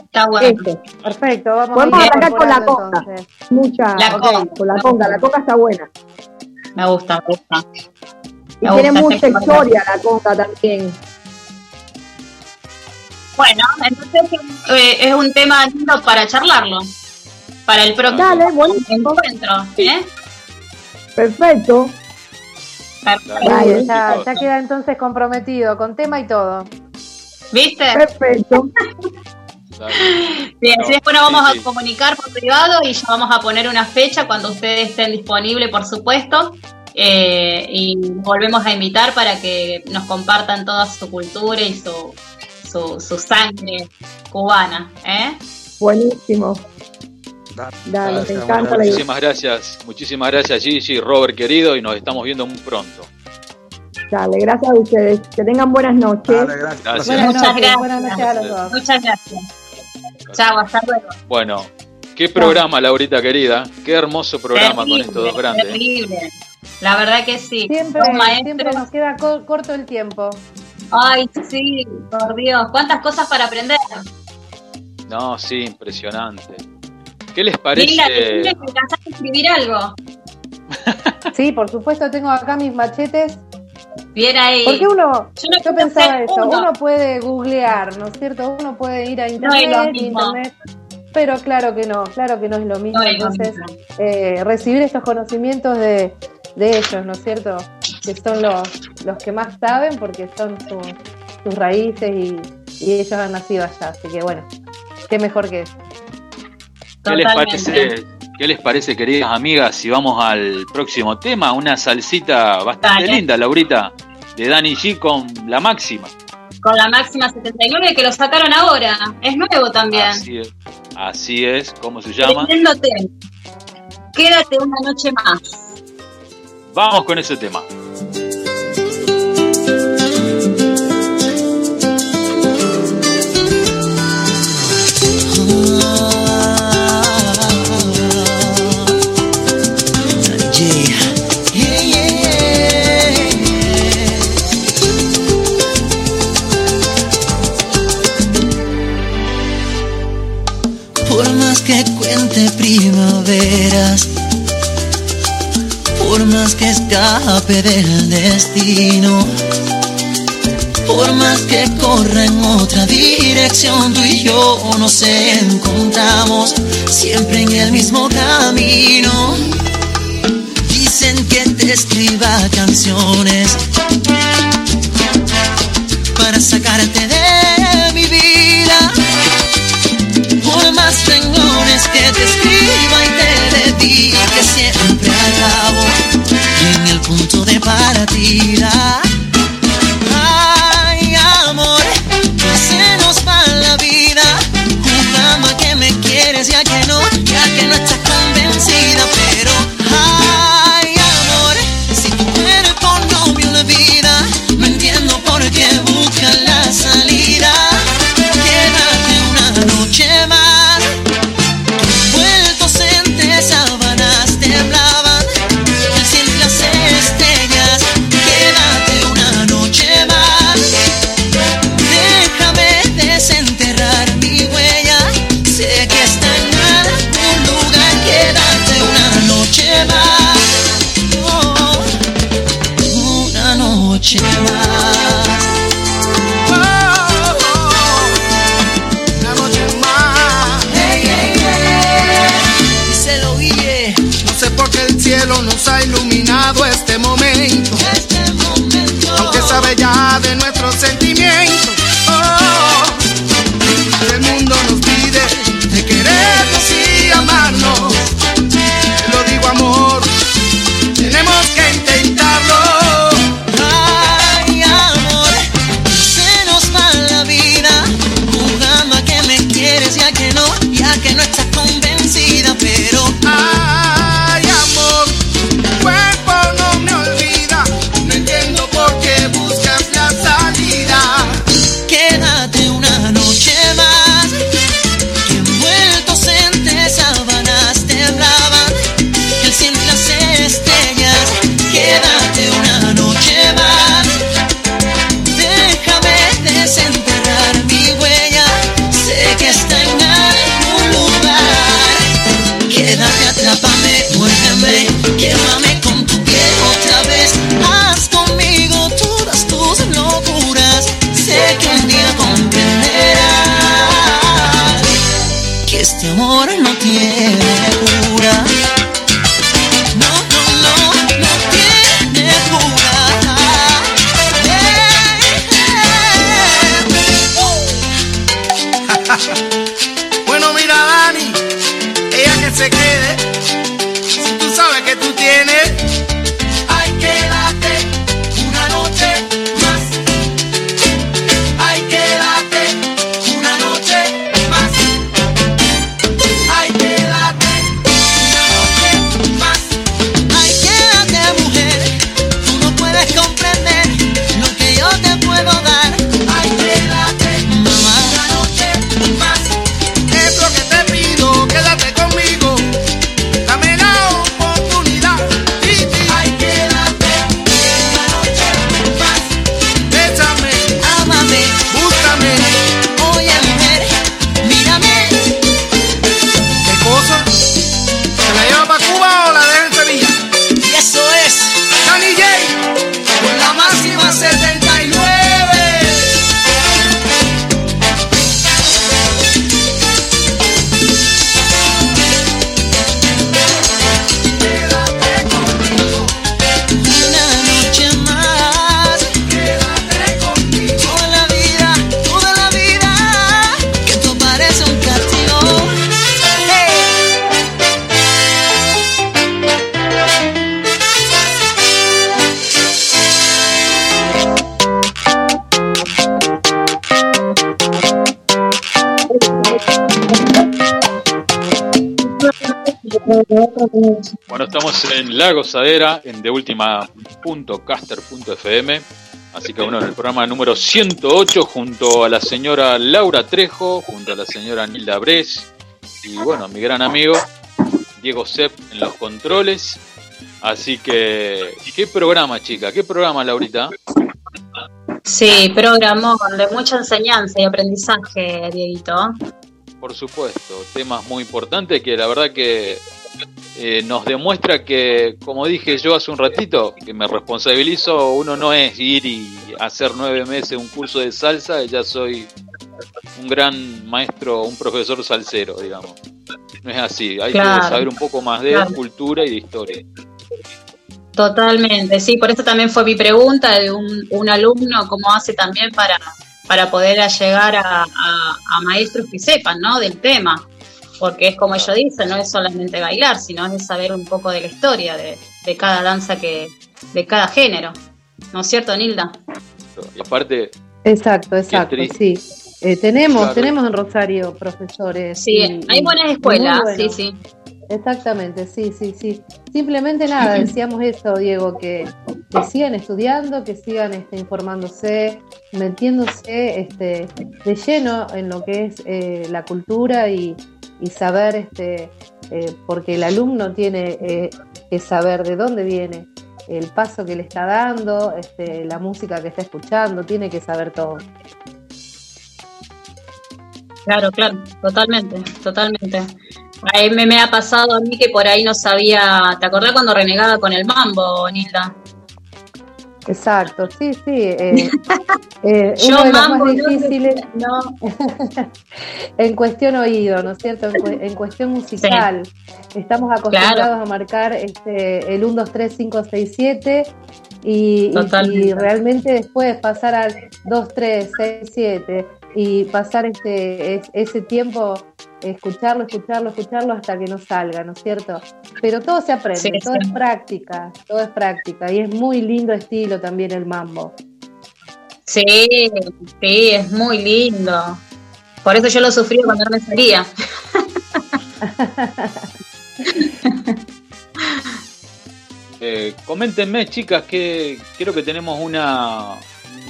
Está bueno. eso. Perfecto, vamos, Podemos a ir arrancar con la conga. entonces. Mucha, La conga. con la conga, la conga está buena. Me gusta, me gusta. Y Me tiene gusta mucha historia la conga también. Bueno, entonces eh, es un tema lindo para charlarlo. Para el próximo Dale, encuentro. ¿eh? Perfecto. Dale, ya, ya queda entonces comprometido con tema y todo. ¿Viste? Perfecto. Bien, así después nos vamos sí, a comunicar por privado y ya vamos a poner una fecha cuando ustedes estén disponibles, por supuesto. eh, y volvemos a invitar para que nos compartan toda su cultura y su, su, su sangre cubana. ¿eh? Buenísimo. Dale, encanta la idea. Muchísimas gracias, muchísimas gracias Gigi, Robert querido, y nos estamos viendo muy pronto. Dale, gracias a ustedes. Que tengan buenas noches. Dale, gracias. Gracias. Buenas Muchas noches, gracias. buenas noches a los dos. Muchas gracias. Chao, hasta luego. Bueno, qué programa, Laurita querida, qué hermoso programa con estos dos grandes. Terrible. La verdad que sí. Siempre, nos queda co- corto el tiempo. Ay, sí, por Dios. ¿Cuántas cosas para aprender? No, sí, impresionante. ¿Qué les Lila, parece? decime que alcanzaste a escribir algo. Sí, por supuesto, tengo acá mis machetes. Bien ahí. Porque uno, Yo no pensaba eso, uno. uno puede googlear, ¿no es cierto? Uno puede ir a No internet, mismo. internet, pero claro que no, claro que no es lo mismo. No es lo Entonces, mismo. eh, recibir estos conocimientos de, de ellos, ¿no es cierto? Que son los, los que más saben porque son su- sus raíces y, y ellos han nacido allá. Así que bueno, qué mejor que eso. ¿Qué les parece, qué les parece, queridas amigas, si vamos al próximo tema? Una salsita bastante Dale. linda, Laurita, de Danny G con la máxima. Con la máxima 79 que lo sacaron ahora. Es nuevo también. Así es, así es, ¿cómo se llama? Quédate una noche más. Vamos con ese tema. Por más que cuente primaveras por más que escape del destino, por más que corra en otra dirección, tú y yo nos encontramos siempre en el mismo camino. Dicen que te escriba canciones para sacarte de mi vida. Por más renglones que te escriba y te dedique siempre acabo el punto de partida. todo este mundo. La Gozadera en deultima.caster.fm. Así que bueno, en el programa número 108 junto a la señora Laura Trejo, junto a la señora Nilda Bres y bueno, mi gran amigo Diego Sepp en los controles. Así que, ¿qué programa, chica? ¿Qué programa, Laurita? Sí, programa de mucha enseñanza y aprendizaje, Dieguito. Por supuesto, temas muy importantes que la verdad que eh, nos demuestra que, como dije yo hace un ratito, que me responsabilizo, uno no es ir y hacer nueve meses un curso de salsa, ya soy un gran maestro, un profesor salsero, digamos. No es así, hay Claro. que saber un poco más de Claro. cultura y de historia. Totalmente, sí, por eso también fue mi pregunta de un, un alumno, cómo hace también para, para poder llegar a, a- a maestros que sepan, ¿no? Del tema, porque es como ellos dicen, no es solamente bailar, sino es saber un poco de la historia de, de cada danza que, de cada género, ¿no es cierto, Nilda? Y aparte, Exacto, exacto, sí. Eh, tenemos, Claro. tenemos en Rosario profesores. Sí, y- hay buenas escuelas, sí, sí. Exactamente, sí, sí, sí. Simplemente nada, decíamos eso, Diego, que, que sigan estudiando, que sigan este, informándose, metiéndose este, de lleno en lo que es eh, la cultura y, y saber, este, eh, porque el alumno tiene eh, que saber de dónde viene, el paso que le está dando, este, la música que está escuchando, tiene que saber todo. Claro, claro, totalmente, totalmente. Ahí me, me ha pasado a mí que por ahí no sabía, ¿te acordás cuando renegaba con el mambo, Nilda? Exacto, sí, sí. eh, eh, Yo uno de los más difíciles no. en cuestión oído, ¿no es cierto? En, en cuestión musical. Estamos acostumbrados Claro. a marcar este, el 1, 2, 3, 5, 6, 7 y, y- y realmente después pasar al 2, 3, 6, 7 y pasar este, es- ese tiempo, escucarlo, escucharlo, escucharlo hasta que nos salga, ¿no es cierto? Pero todo se aprende, Sí, todo sí. es práctica, todo es práctica y es muy lindo estilo también el mambo. Sí, sí, es muy lindo. Por eso yo lo sufrí cuando no me salía. Eh, coméntenme, chicas, que creo que tenemos una,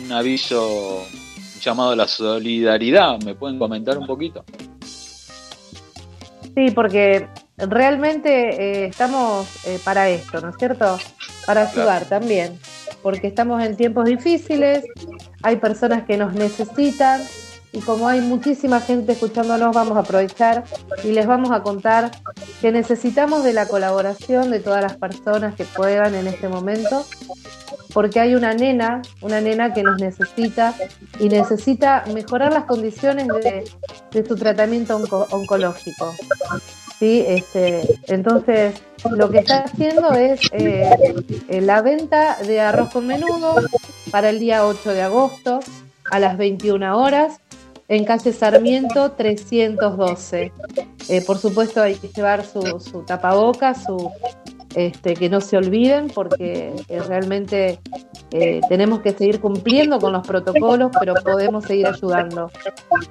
un aviso llamado a la solidaridad. ¿Me pueden comentar un poquito? Sí, porque realmente eh, estamos eh, para esto, ¿no es cierto? Para ayudar también, porque estamos en tiempos difíciles, hay personas que nos necesitan y como hay muchísima gente escuchándonos, vamos a aprovechar y les vamos a contar que necesitamos de la colaboración de todas las personas que puedan en este momento, porque hay una nena, una nena que nos necesita y necesita mejorar las condiciones de, su tratamiento onco- oncológico. ¿sí? Este, entonces, lo que está haciendo es eh, eh, la venta de arroz con menudo para el día 8 de agosto a las 21 horas en calle Sarmiento 312. Eh, por supuesto hay que llevar su, su tapabocas, su, este, que no se olviden porque eh, realmente eh, tenemos que seguir cumpliendo con los protocolos, pero podemos seguir ayudando.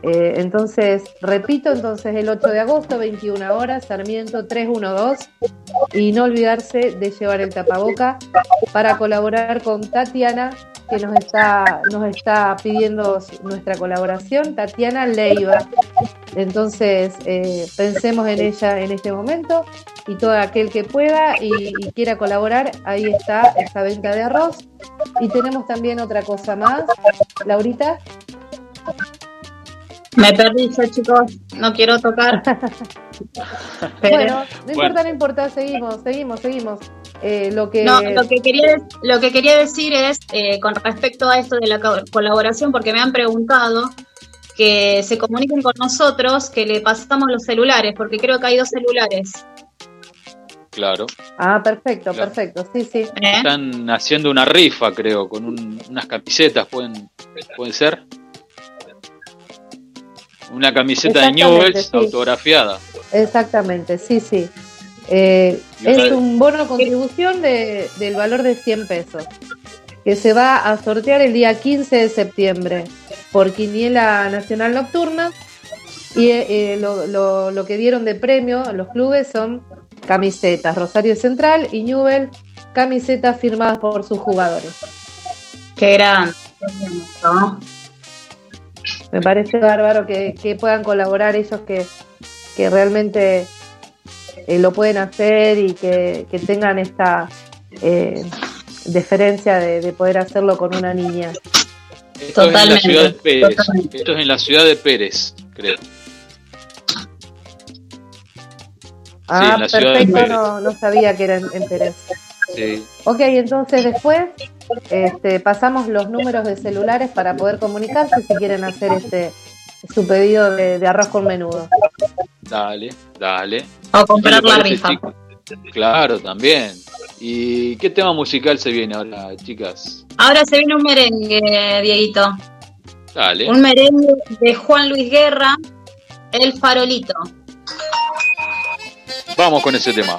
Eh, entonces, repito, entonces el 8 de agosto, 21 horas, Sarmiento 312, y no olvidarse de llevar el tapaboca para colaborar con Tatiana, que nos está, nos está pidiendo nuestra colaboración, Tatiana Leiva. Entonces, pensemos en ella en este momento y todo aquel que pueda y quiera colaborar, ahí está esa venta de arroz. Y tenemos también otra cosa más, Laurita. Me perdí yo, chicos, no quiero tocar. Pero- Bueno, no importa, no importa, seguimos, seguimos, seguimos. Eh, lo que No, lo que quería, lo que quería decir es, eh, con respecto a esto de la co- colaboración, porque me han preguntado que se comuniquen con nosotros, que le pasamos los celulares, porque creo que hay dos celulares. Claro. Ah, perfecto, Claro. perfecto, sí, sí. Están haciendo una rifa, creo, con un- unas camisetas, ¿pueden, ¿pueden ser? Una camiseta de Newells sí. autografiada. Exactamente, sí, sí. Eh, es un bono de contribución de, del valor de 100 pesos que se va a sortear el día 15 de septiembre por Quiniela Nacional Nocturna y eh, lo, lo- lo que dieron de premio a los clubes son camisetas Rosario Central y Newell, camisetas firmadas por sus jugadores. Qué grande. ¿no? Me parece bárbaro que, que puedan colaborar ellos que, que realmente eh, lo pueden hacer y que, que tengan esta eh, deferencia de, de poder hacerlo con una niña. Esto es en la ciudad de Pérez. totalmente. Esto es en la ciudad de Pérez, creo. Ah, perfecto, no, no sabía que era en, en Pérez. Sí. Ok, entonces después este, pasamos los números de celulares para poder comunicarse si quieren hacer este su pedido de, de arroz con menudo. Dale, dale. O comprar ¿Qué le la rifa. Claro, también. ¿Y qué tema musical se viene ahora, chicas? Ahora se viene un merengue, Dieguito. Dale. Un merengue de Juan Luis Guerra, El Farolito. Vamos con ese tema.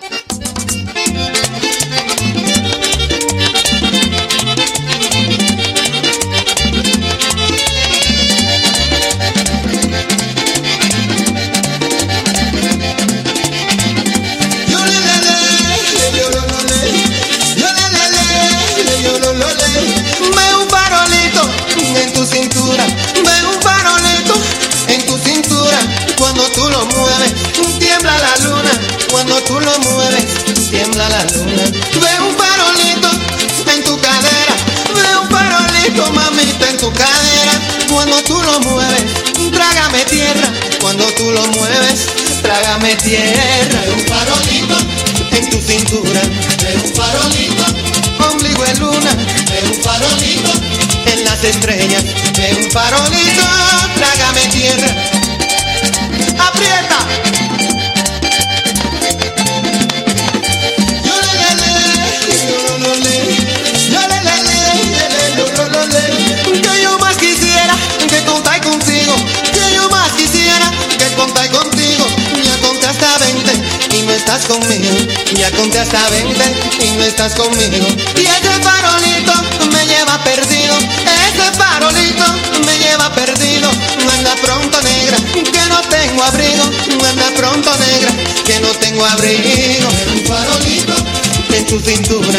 Conmigo. Y ese farolito me lleva perdido. Ese farolito me lleva perdido. Anda pronto negra, que no tengo abrigo. Anda pronto negra, que no tengo abrigo. Un farolito en tu cintura.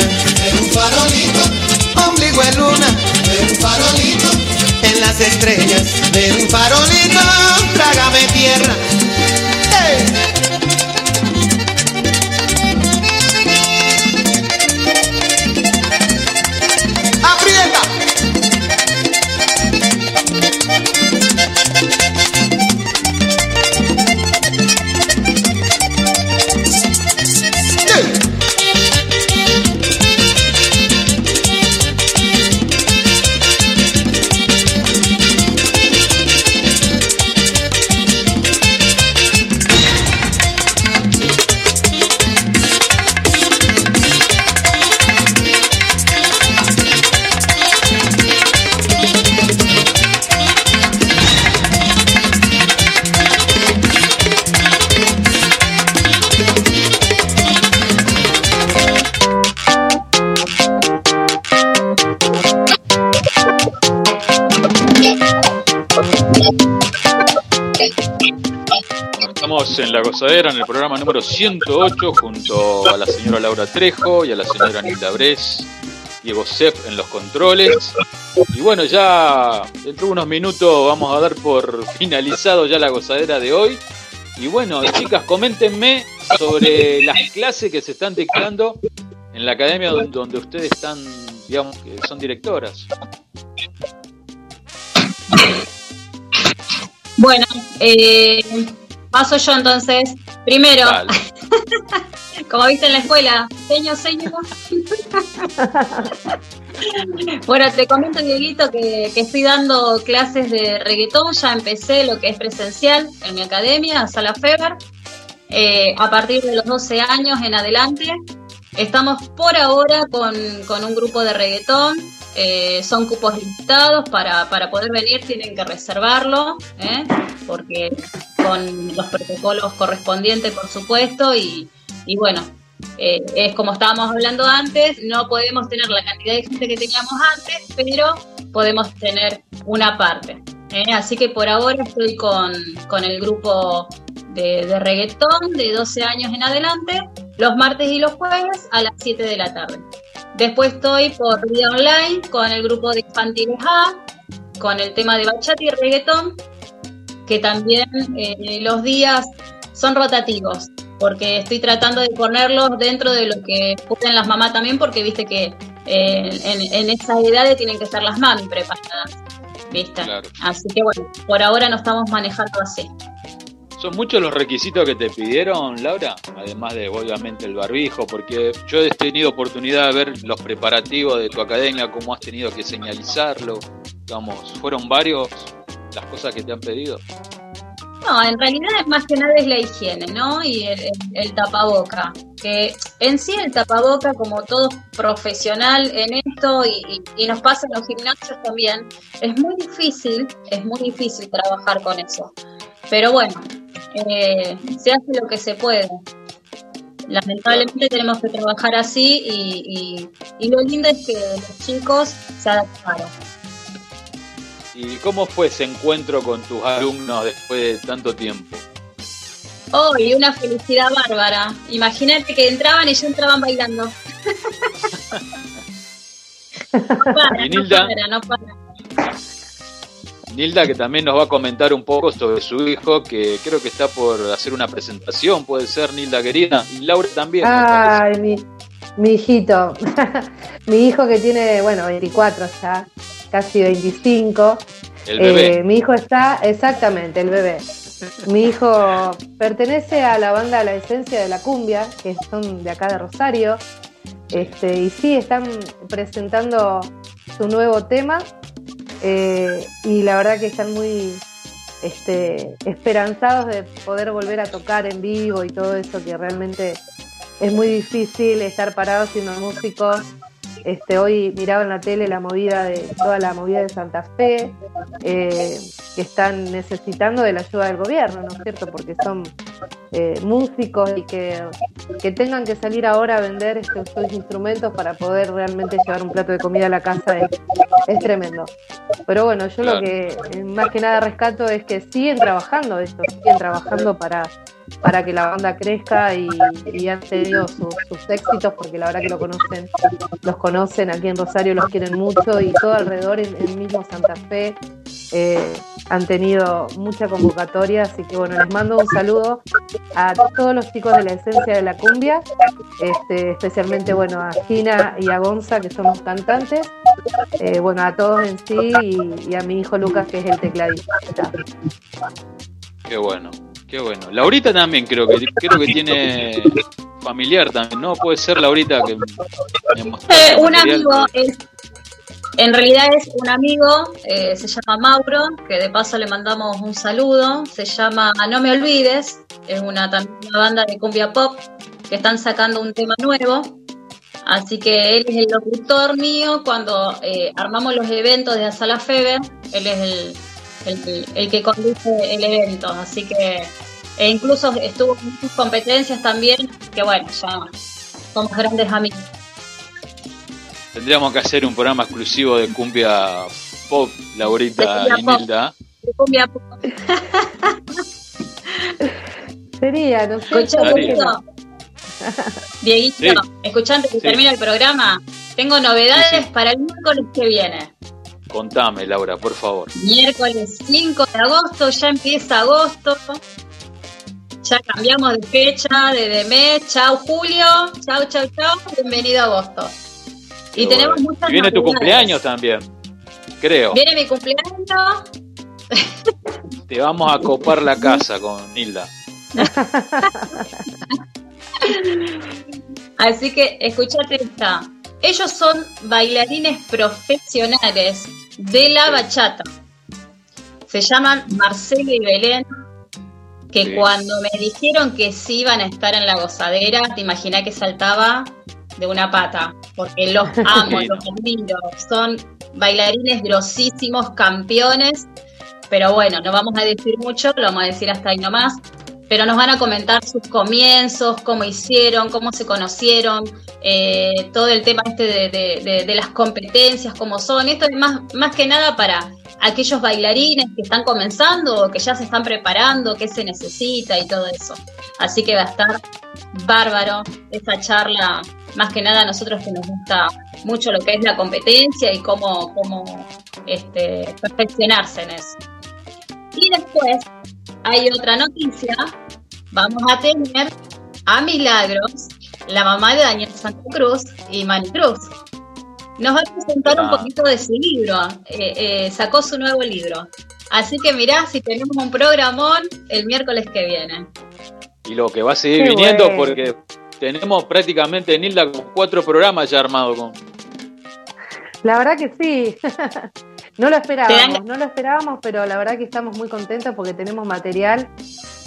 Gozadera, en el programa número 108, junto a la señora Laura Trejo y a la señora Nilda Bres, Diego Sepp en los controles. Y bueno, ya dentro de unos minutos vamos a dar por finalizado ya la gozadera de hoy. Y bueno, chicas, coméntenme sobre las clases que se están dictando en la academia donde, donde ustedes están, digamos, que son directoras. Bueno, eh, paso yo entonces. Primero, como viste en la escuela, seño, seño. bueno, te comento, Dieguito, que, que estoy dando clases de reggaetón. Ya empecé lo que es presencial en mi academia, Sala Feber. eh, a partir de los 12 años en adelante. Estamos por ahora con, con un grupo de reggaetón. Eh, son cupos limitados para, para poder venir, tienen que reservarlo, ¿eh? porque con los protocolos correspondientes, por supuesto, y, y bueno, eh, es como estábamos hablando antes, no podemos tener la cantidad de gente que teníamos antes, pero podemos tener una parte. Así que por ahora estoy con, con el grupo de, de reggaetón de 12 años en adelante, los martes y los jueves a las 7 de la tarde. Después estoy por vía online con el grupo de infantiles A, con el tema de bachata y reggaetón, que también eh, los días son rotativos, porque estoy tratando de ponerlos dentro de lo que pueden las mamás también, porque viste que eh, en, en esas edades tienen que estar las mami preparadas, ¿viste? Claro. Así que bueno, por ahora nos estamos manejando así. ¿Son muchos los requisitos que te pidieron, Laura? Además de, obviamente, el barbijo, porque yo he tenido oportunidad de ver los preparativos de tu academia, cómo has tenido que señalizarlo. Digamos, ¿fueron varios las cosas que te han pedido? No, en realidad es más que nada es la higiene, ¿no? Y el, el- tapaboca. Que en sí el tapaboca, como todo profesional en esto, y nos pasa en los gimnasios también, es muy difícil, es muy difícil trabajar con eso. Pero bueno, eh, se hace lo que se puede. Lamentablemente tenemos que trabajar así y, y- y lo lindo es que los chicos se adaptaron. ¿Y cómo fue ese encuentro con tus alumnos después de tanto tiempo? Oh, y una felicidad bárbara. Imagínate que entraban y ya entraban bailando. No para, ¿Y no para, no para. Nilda, que también nos va a comentar un poco sobre su hijo, que creo que está por hacer una presentación, puede ser, Nilda querida. Y Laura también. Ay, mi, mi hijito. mi hijo que tiene, bueno, 24 ya, casi 25. El bebé. Eh, mi hijo está, exactamente, el bebé. Mi hijo pertenece a la banda La Esencia de la Cumbia, que son de acá de Rosario. Este, y sí, están presentando su nuevo tema. Eh, y la verdad que están muy este, esperanzados de poder volver a tocar en vivo y todo eso, que realmente es muy difícil estar parado siendo músico. Este, hoy miraba en la tele la movida de toda la movida de Santa Fe, eh, que están necesitando de la ayuda del gobierno, ¿no es cierto? Porque son eh, músicos y que, que tengan que salir ahora a vender estos, estos instrumentos para poder realmente llevar un plato de comida a la casa es, es tremendo. Pero bueno, yo lo que más que nada rescato es que siguen trabajando esto, siguen trabajando para, para que la banda crezca y, y han tenido sus, éxitos porque la verdad que lo conocen, los conocen aquí en Rosario, los quieren mucho y todo alrededor en el mismo Santa Fe eh, han tenido mucha convocatoria, así que bueno, les mando un saludo a todos los chicos de la esencia de la cumbia, este, especialmente bueno a Gina y a Gonza que son los cantantes, eh, bueno a todos en sí y, y a mi hijo Lucas que es el tecladista. Qué bueno, qué bueno. Laurita también creo que creo que tiene familiar también, ¿no? Puede ser Laurita que Eh, un material. amigo, es, en realidad es un amigo, eh, se llama Mauro, que de paso le mandamos un saludo, se llama No Me Olvides, es una, también una banda de cumbia pop que están sacando un tema nuevo, así que él es el locutor mío cuando eh, armamos los eventos de la Sala Feber, él es el, el, el que conduce el evento, así que e incluso estuvo en muchas competencias también, que bueno, ya somos grandes amigos. Tendríamos que hacer un programa exclusivo de cumbia pop, Laurita De cumbia y pop. Nilda. de cumbia pop. Sería, no sé. Escucha, ¿por qué Dieguito. Sí. escuchante que Sí. termina el programa, tengo novedades Sí, sí. para el miércoles que viene. Contame, Laura, por favor. Miércoles 5 de agosto, ya empieza agosto. Ya cambiamos de fecha, de, de mes. Chau Julio, chau, chau, chau. Bienvenido a agosto. Y Qué tenemos bueno. muchas Y viene tu cumpleaños también, creo. Viene mi cumpleaños. Te vamos a copar la casa con Nilda. Así que escúchate esta. Ellos son bailarines profesionales de la bachata. Se llaman Marcelo y Belén. Que Sí. cuando me dijeron que sí iban a estar en la gozadera, te imaginé que saltaba de una pata. Porque los amo, los admiro. Son bailarines grosísimos, campeones. Pero bueno, no vamos a decir mucho, lo vamos a decir hasta ahí nomás pero nos van a comentar sus comienzos, cómo hicieron, cómo se conocieron, eh, todo el tema este de, de- las competencias, cómo son. Esto es más, más que nada para aquellos bailarines que están comenzando o que ya se están preparando, qué se necesita y todo eso. Así que va a estar bárbaro esa charla, más que nada a nosotros que nos gusta mucho lo que es la competencia y cómo, cómo este, perfeccionarse en eso. Y después hay otra noticia. Vamos a tener a Milagros, la mamá de Daniel Santa Cruz y Cruz. Nos va a presentar un poquito de su libro. Eh, eh, sacó su nuevo libro. Así que mirá si tenemos un programón el miércoles que viene. Y lo que va a seguir Qué viniendo bueno. porque tenemos prácticamente Nilda con cuatro programas ya armados con. La verdad que sí. no lo esperábamos, no lo esperábamos, pero la verdad que estamos muy contentos porque tenemos material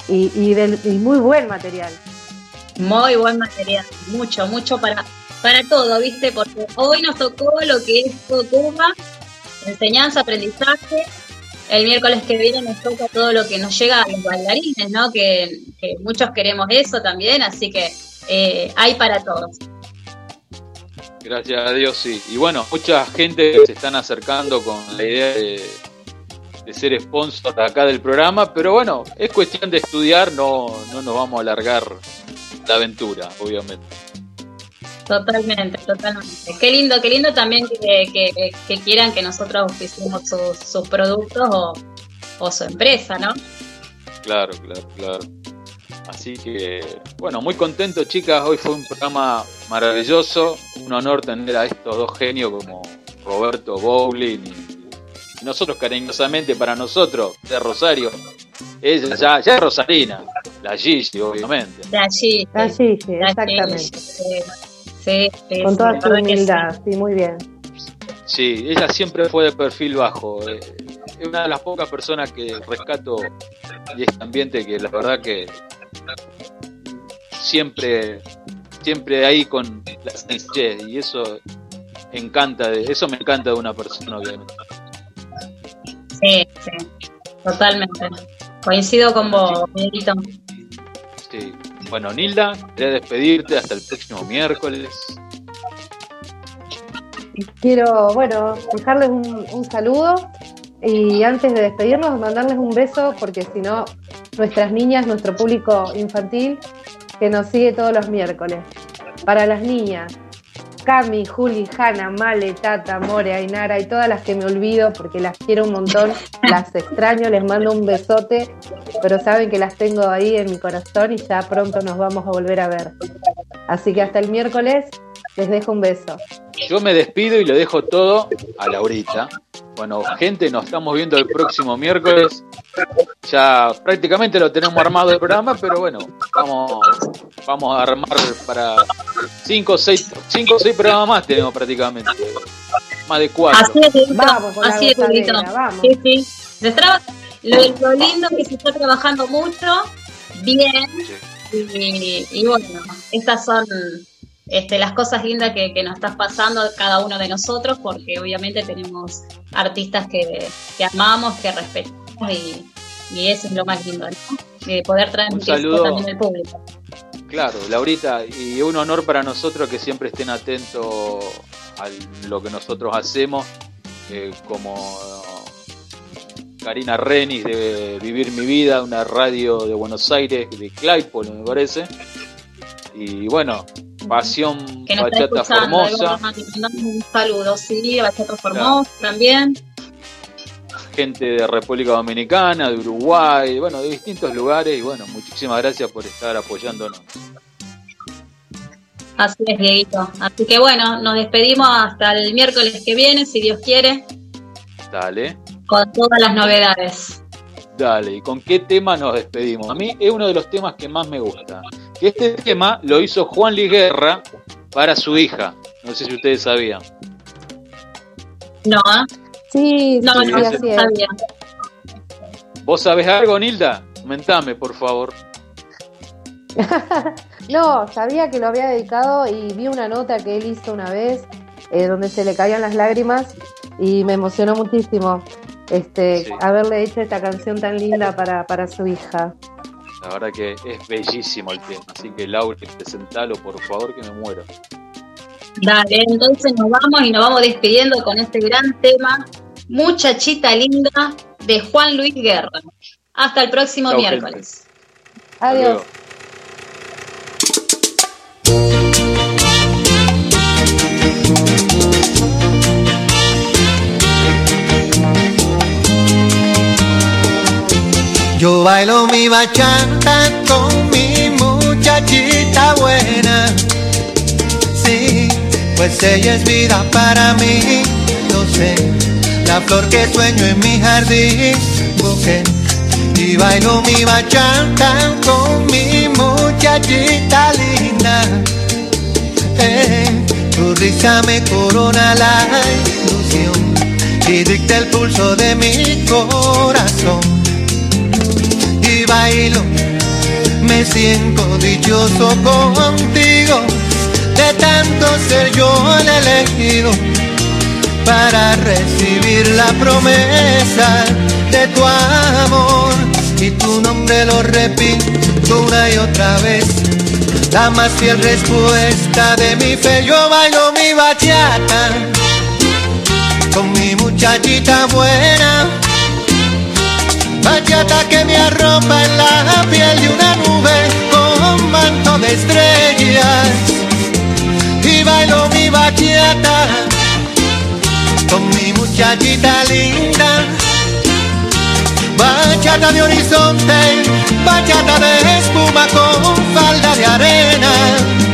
y, y, del- y muy buen material. Muy buen material, mucho, mucho para, para todo, ¿viste? Porque hoy nos tocó lo que es Cuba, enseñanza, aprendizaje. El miércoles que viene nos toca todo lo que nos llega a los bailarines, ¿no? Que, que muchos queremos eso también, así que eh, hay para todos. Gracias a Dios, sí. Y bueno, mucha gente se están acercando con la idea de, de ser sponsor acá del programa, pero bueno, es cuestión de estudiar, no, no nos vamos a alargar la aventura, obviamente. Totalmente, totalmente. Qué lindo, qué lindo también que, que- que quieran que nosotros auspiciemos sus, sus productos o, o su empresa, ¿no? Claro, claro, claro. Así que, bueno, muy contento, chicas. Hoy fue un programa maravilloso. Un honor tener a estos dos genios como Roberto Bowling y nosotros, cariñosamente, para nosotros, de Rosario. Ella ya, ya es Rosarina, la Gigi, obviamente. Sí, sí, de allí, exactamente. Sí, sí, sí, Con toda la su sí. humildad, sí, muy bien. Sí, ella siempre fue de perfil bajo. eh, Es una de las pocas personas que rescato de este ambiente que la verdad que siempre, siempre ahí con la sencillez y eso encanta, de, eso me encanta de una persona, obviamente. Sí, sí, totalmente. Coincido con vos, Miguelito. Sí. Bueno, Nilda, quería despedirte hasta el próximo miércoles. Quiero, bueno, dejarles un, un saludo y antes de despedirnos, mandarles un beso, porque si no, nuestras niñas, nuestro público infantil, que nos sigue todos los miércoles. Para las niñas, Cami, Juli, Hanna, Male, Tata, More, Ainara y todas las que me olvido porque las quiero un montón, las extraño, les mando un besote, pero saben que las tengo ahí en mi corazón y ya pronto nos vamos a volver a ver. Así que hasta el miércoles les dejo un beso. Yo me despido y le dejo todo a Laurita. Bueno, gente, nos estamos viendo el próximo miércoles. Ya prácticamente lo tenemos armado el programa, pero bueno, vamos, vamos a armar para cinco o seis, cinco o seis programas más tenemos prácticamente. Más de cuatro. Así es, Vamos con la así es, vamos. Sí, sí. Lo, lo lindo es que se está trabajando mucho, bien, y, y bueno, estas son este, las cosas lindas que, que nos está pasando a cada uno de nosotros, porque obviamente tenemos artistas que, que amamos, que respetamos, y, y eso es lo más lindo, ¿no? De poder transmitir eso saludo. también al público. Claro, Laurita, y un honor para nosotros que siempre estén atentos a lo que nosotros hacemos, eh, como Karina Renis de Vivir Mi Vida, una radio de Buenos Aires, de Claypole, me parece. Y bueno, Pasión Que nos está Bachata escuchando, Formosa, un saludo, sí, Bachata Formosa también. gente de República Dominicana, de Uruguay, bueno, de distintos lugares. Y bueno, muchísimas gracias por estar apoyándonos. Así es, Dieguito. Así que bueno, nos despedimos hasta el miércoles que viene, si Dios quiere, Dale. con todas las novedades. Dale, ¿y con qué tema nos despedimos? A mí es uno de los temas que más me gusta. Que este tema lo hizo Juan Luis Guerra para su hija. No sé si ustedes sabían. No, ¿eh? Sí, no, sí, no, sí, no sabía. ¿Vos sabés algo, Nilda? Comentame, por favor. No, sabía que lo había dedicado y vi una nota que él hizo una vez eh, donde se le caían las lágrimas y me emocionó muchísimo este Sí. haberle hecho esta canción tan linda para, para su hija. La verdad que es bellísimo el tema. Así que, Laura, presentalo, por favor, que me muero. Dale, entonces nos vamos y nos vamos despidiendo con este gran tema, Muchachita Linda, de Juan Luis Guerra. Hasta el próximo Chau, miércoles. Adiós. Yo bailo mi bachata con mi muchachita buena. Sí, pues ella es vida para mí. Yo sé, la flor que sueño en mi jardín. equivoqué y bailo mi bachata con mi muchachita linda. Eh, tu risa me corona la ilusión y dicta el pulso de mi corazón. Bailo, me siento dichoso contigo, de tanto ser yo el elegido para recibir la promesa de tu amor. Y tu nombre lo repito una y otra vez. La más fiel respuesta de mi fe, yo bailo mi bachata con mi muchachita buena. Bachata que me arropa en la piel de una nube con manto de estrellas. Y bailo mi bachata con mi muchachita linda. Bachata de horizonte, bachata de espuma con falda de arena.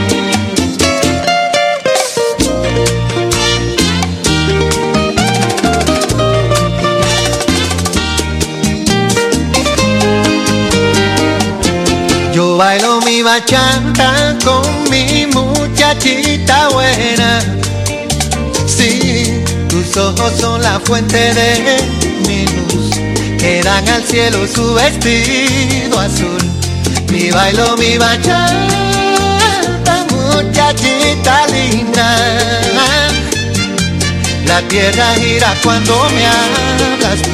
Bailo mi bachata con mi muchachita buena. Sí, tus ojos son la fuente de mi luz, que dan al cielo su vestido azul. Mi bailo, mi bachata, muchachita linda. La tierra gira cuando me hablas tú.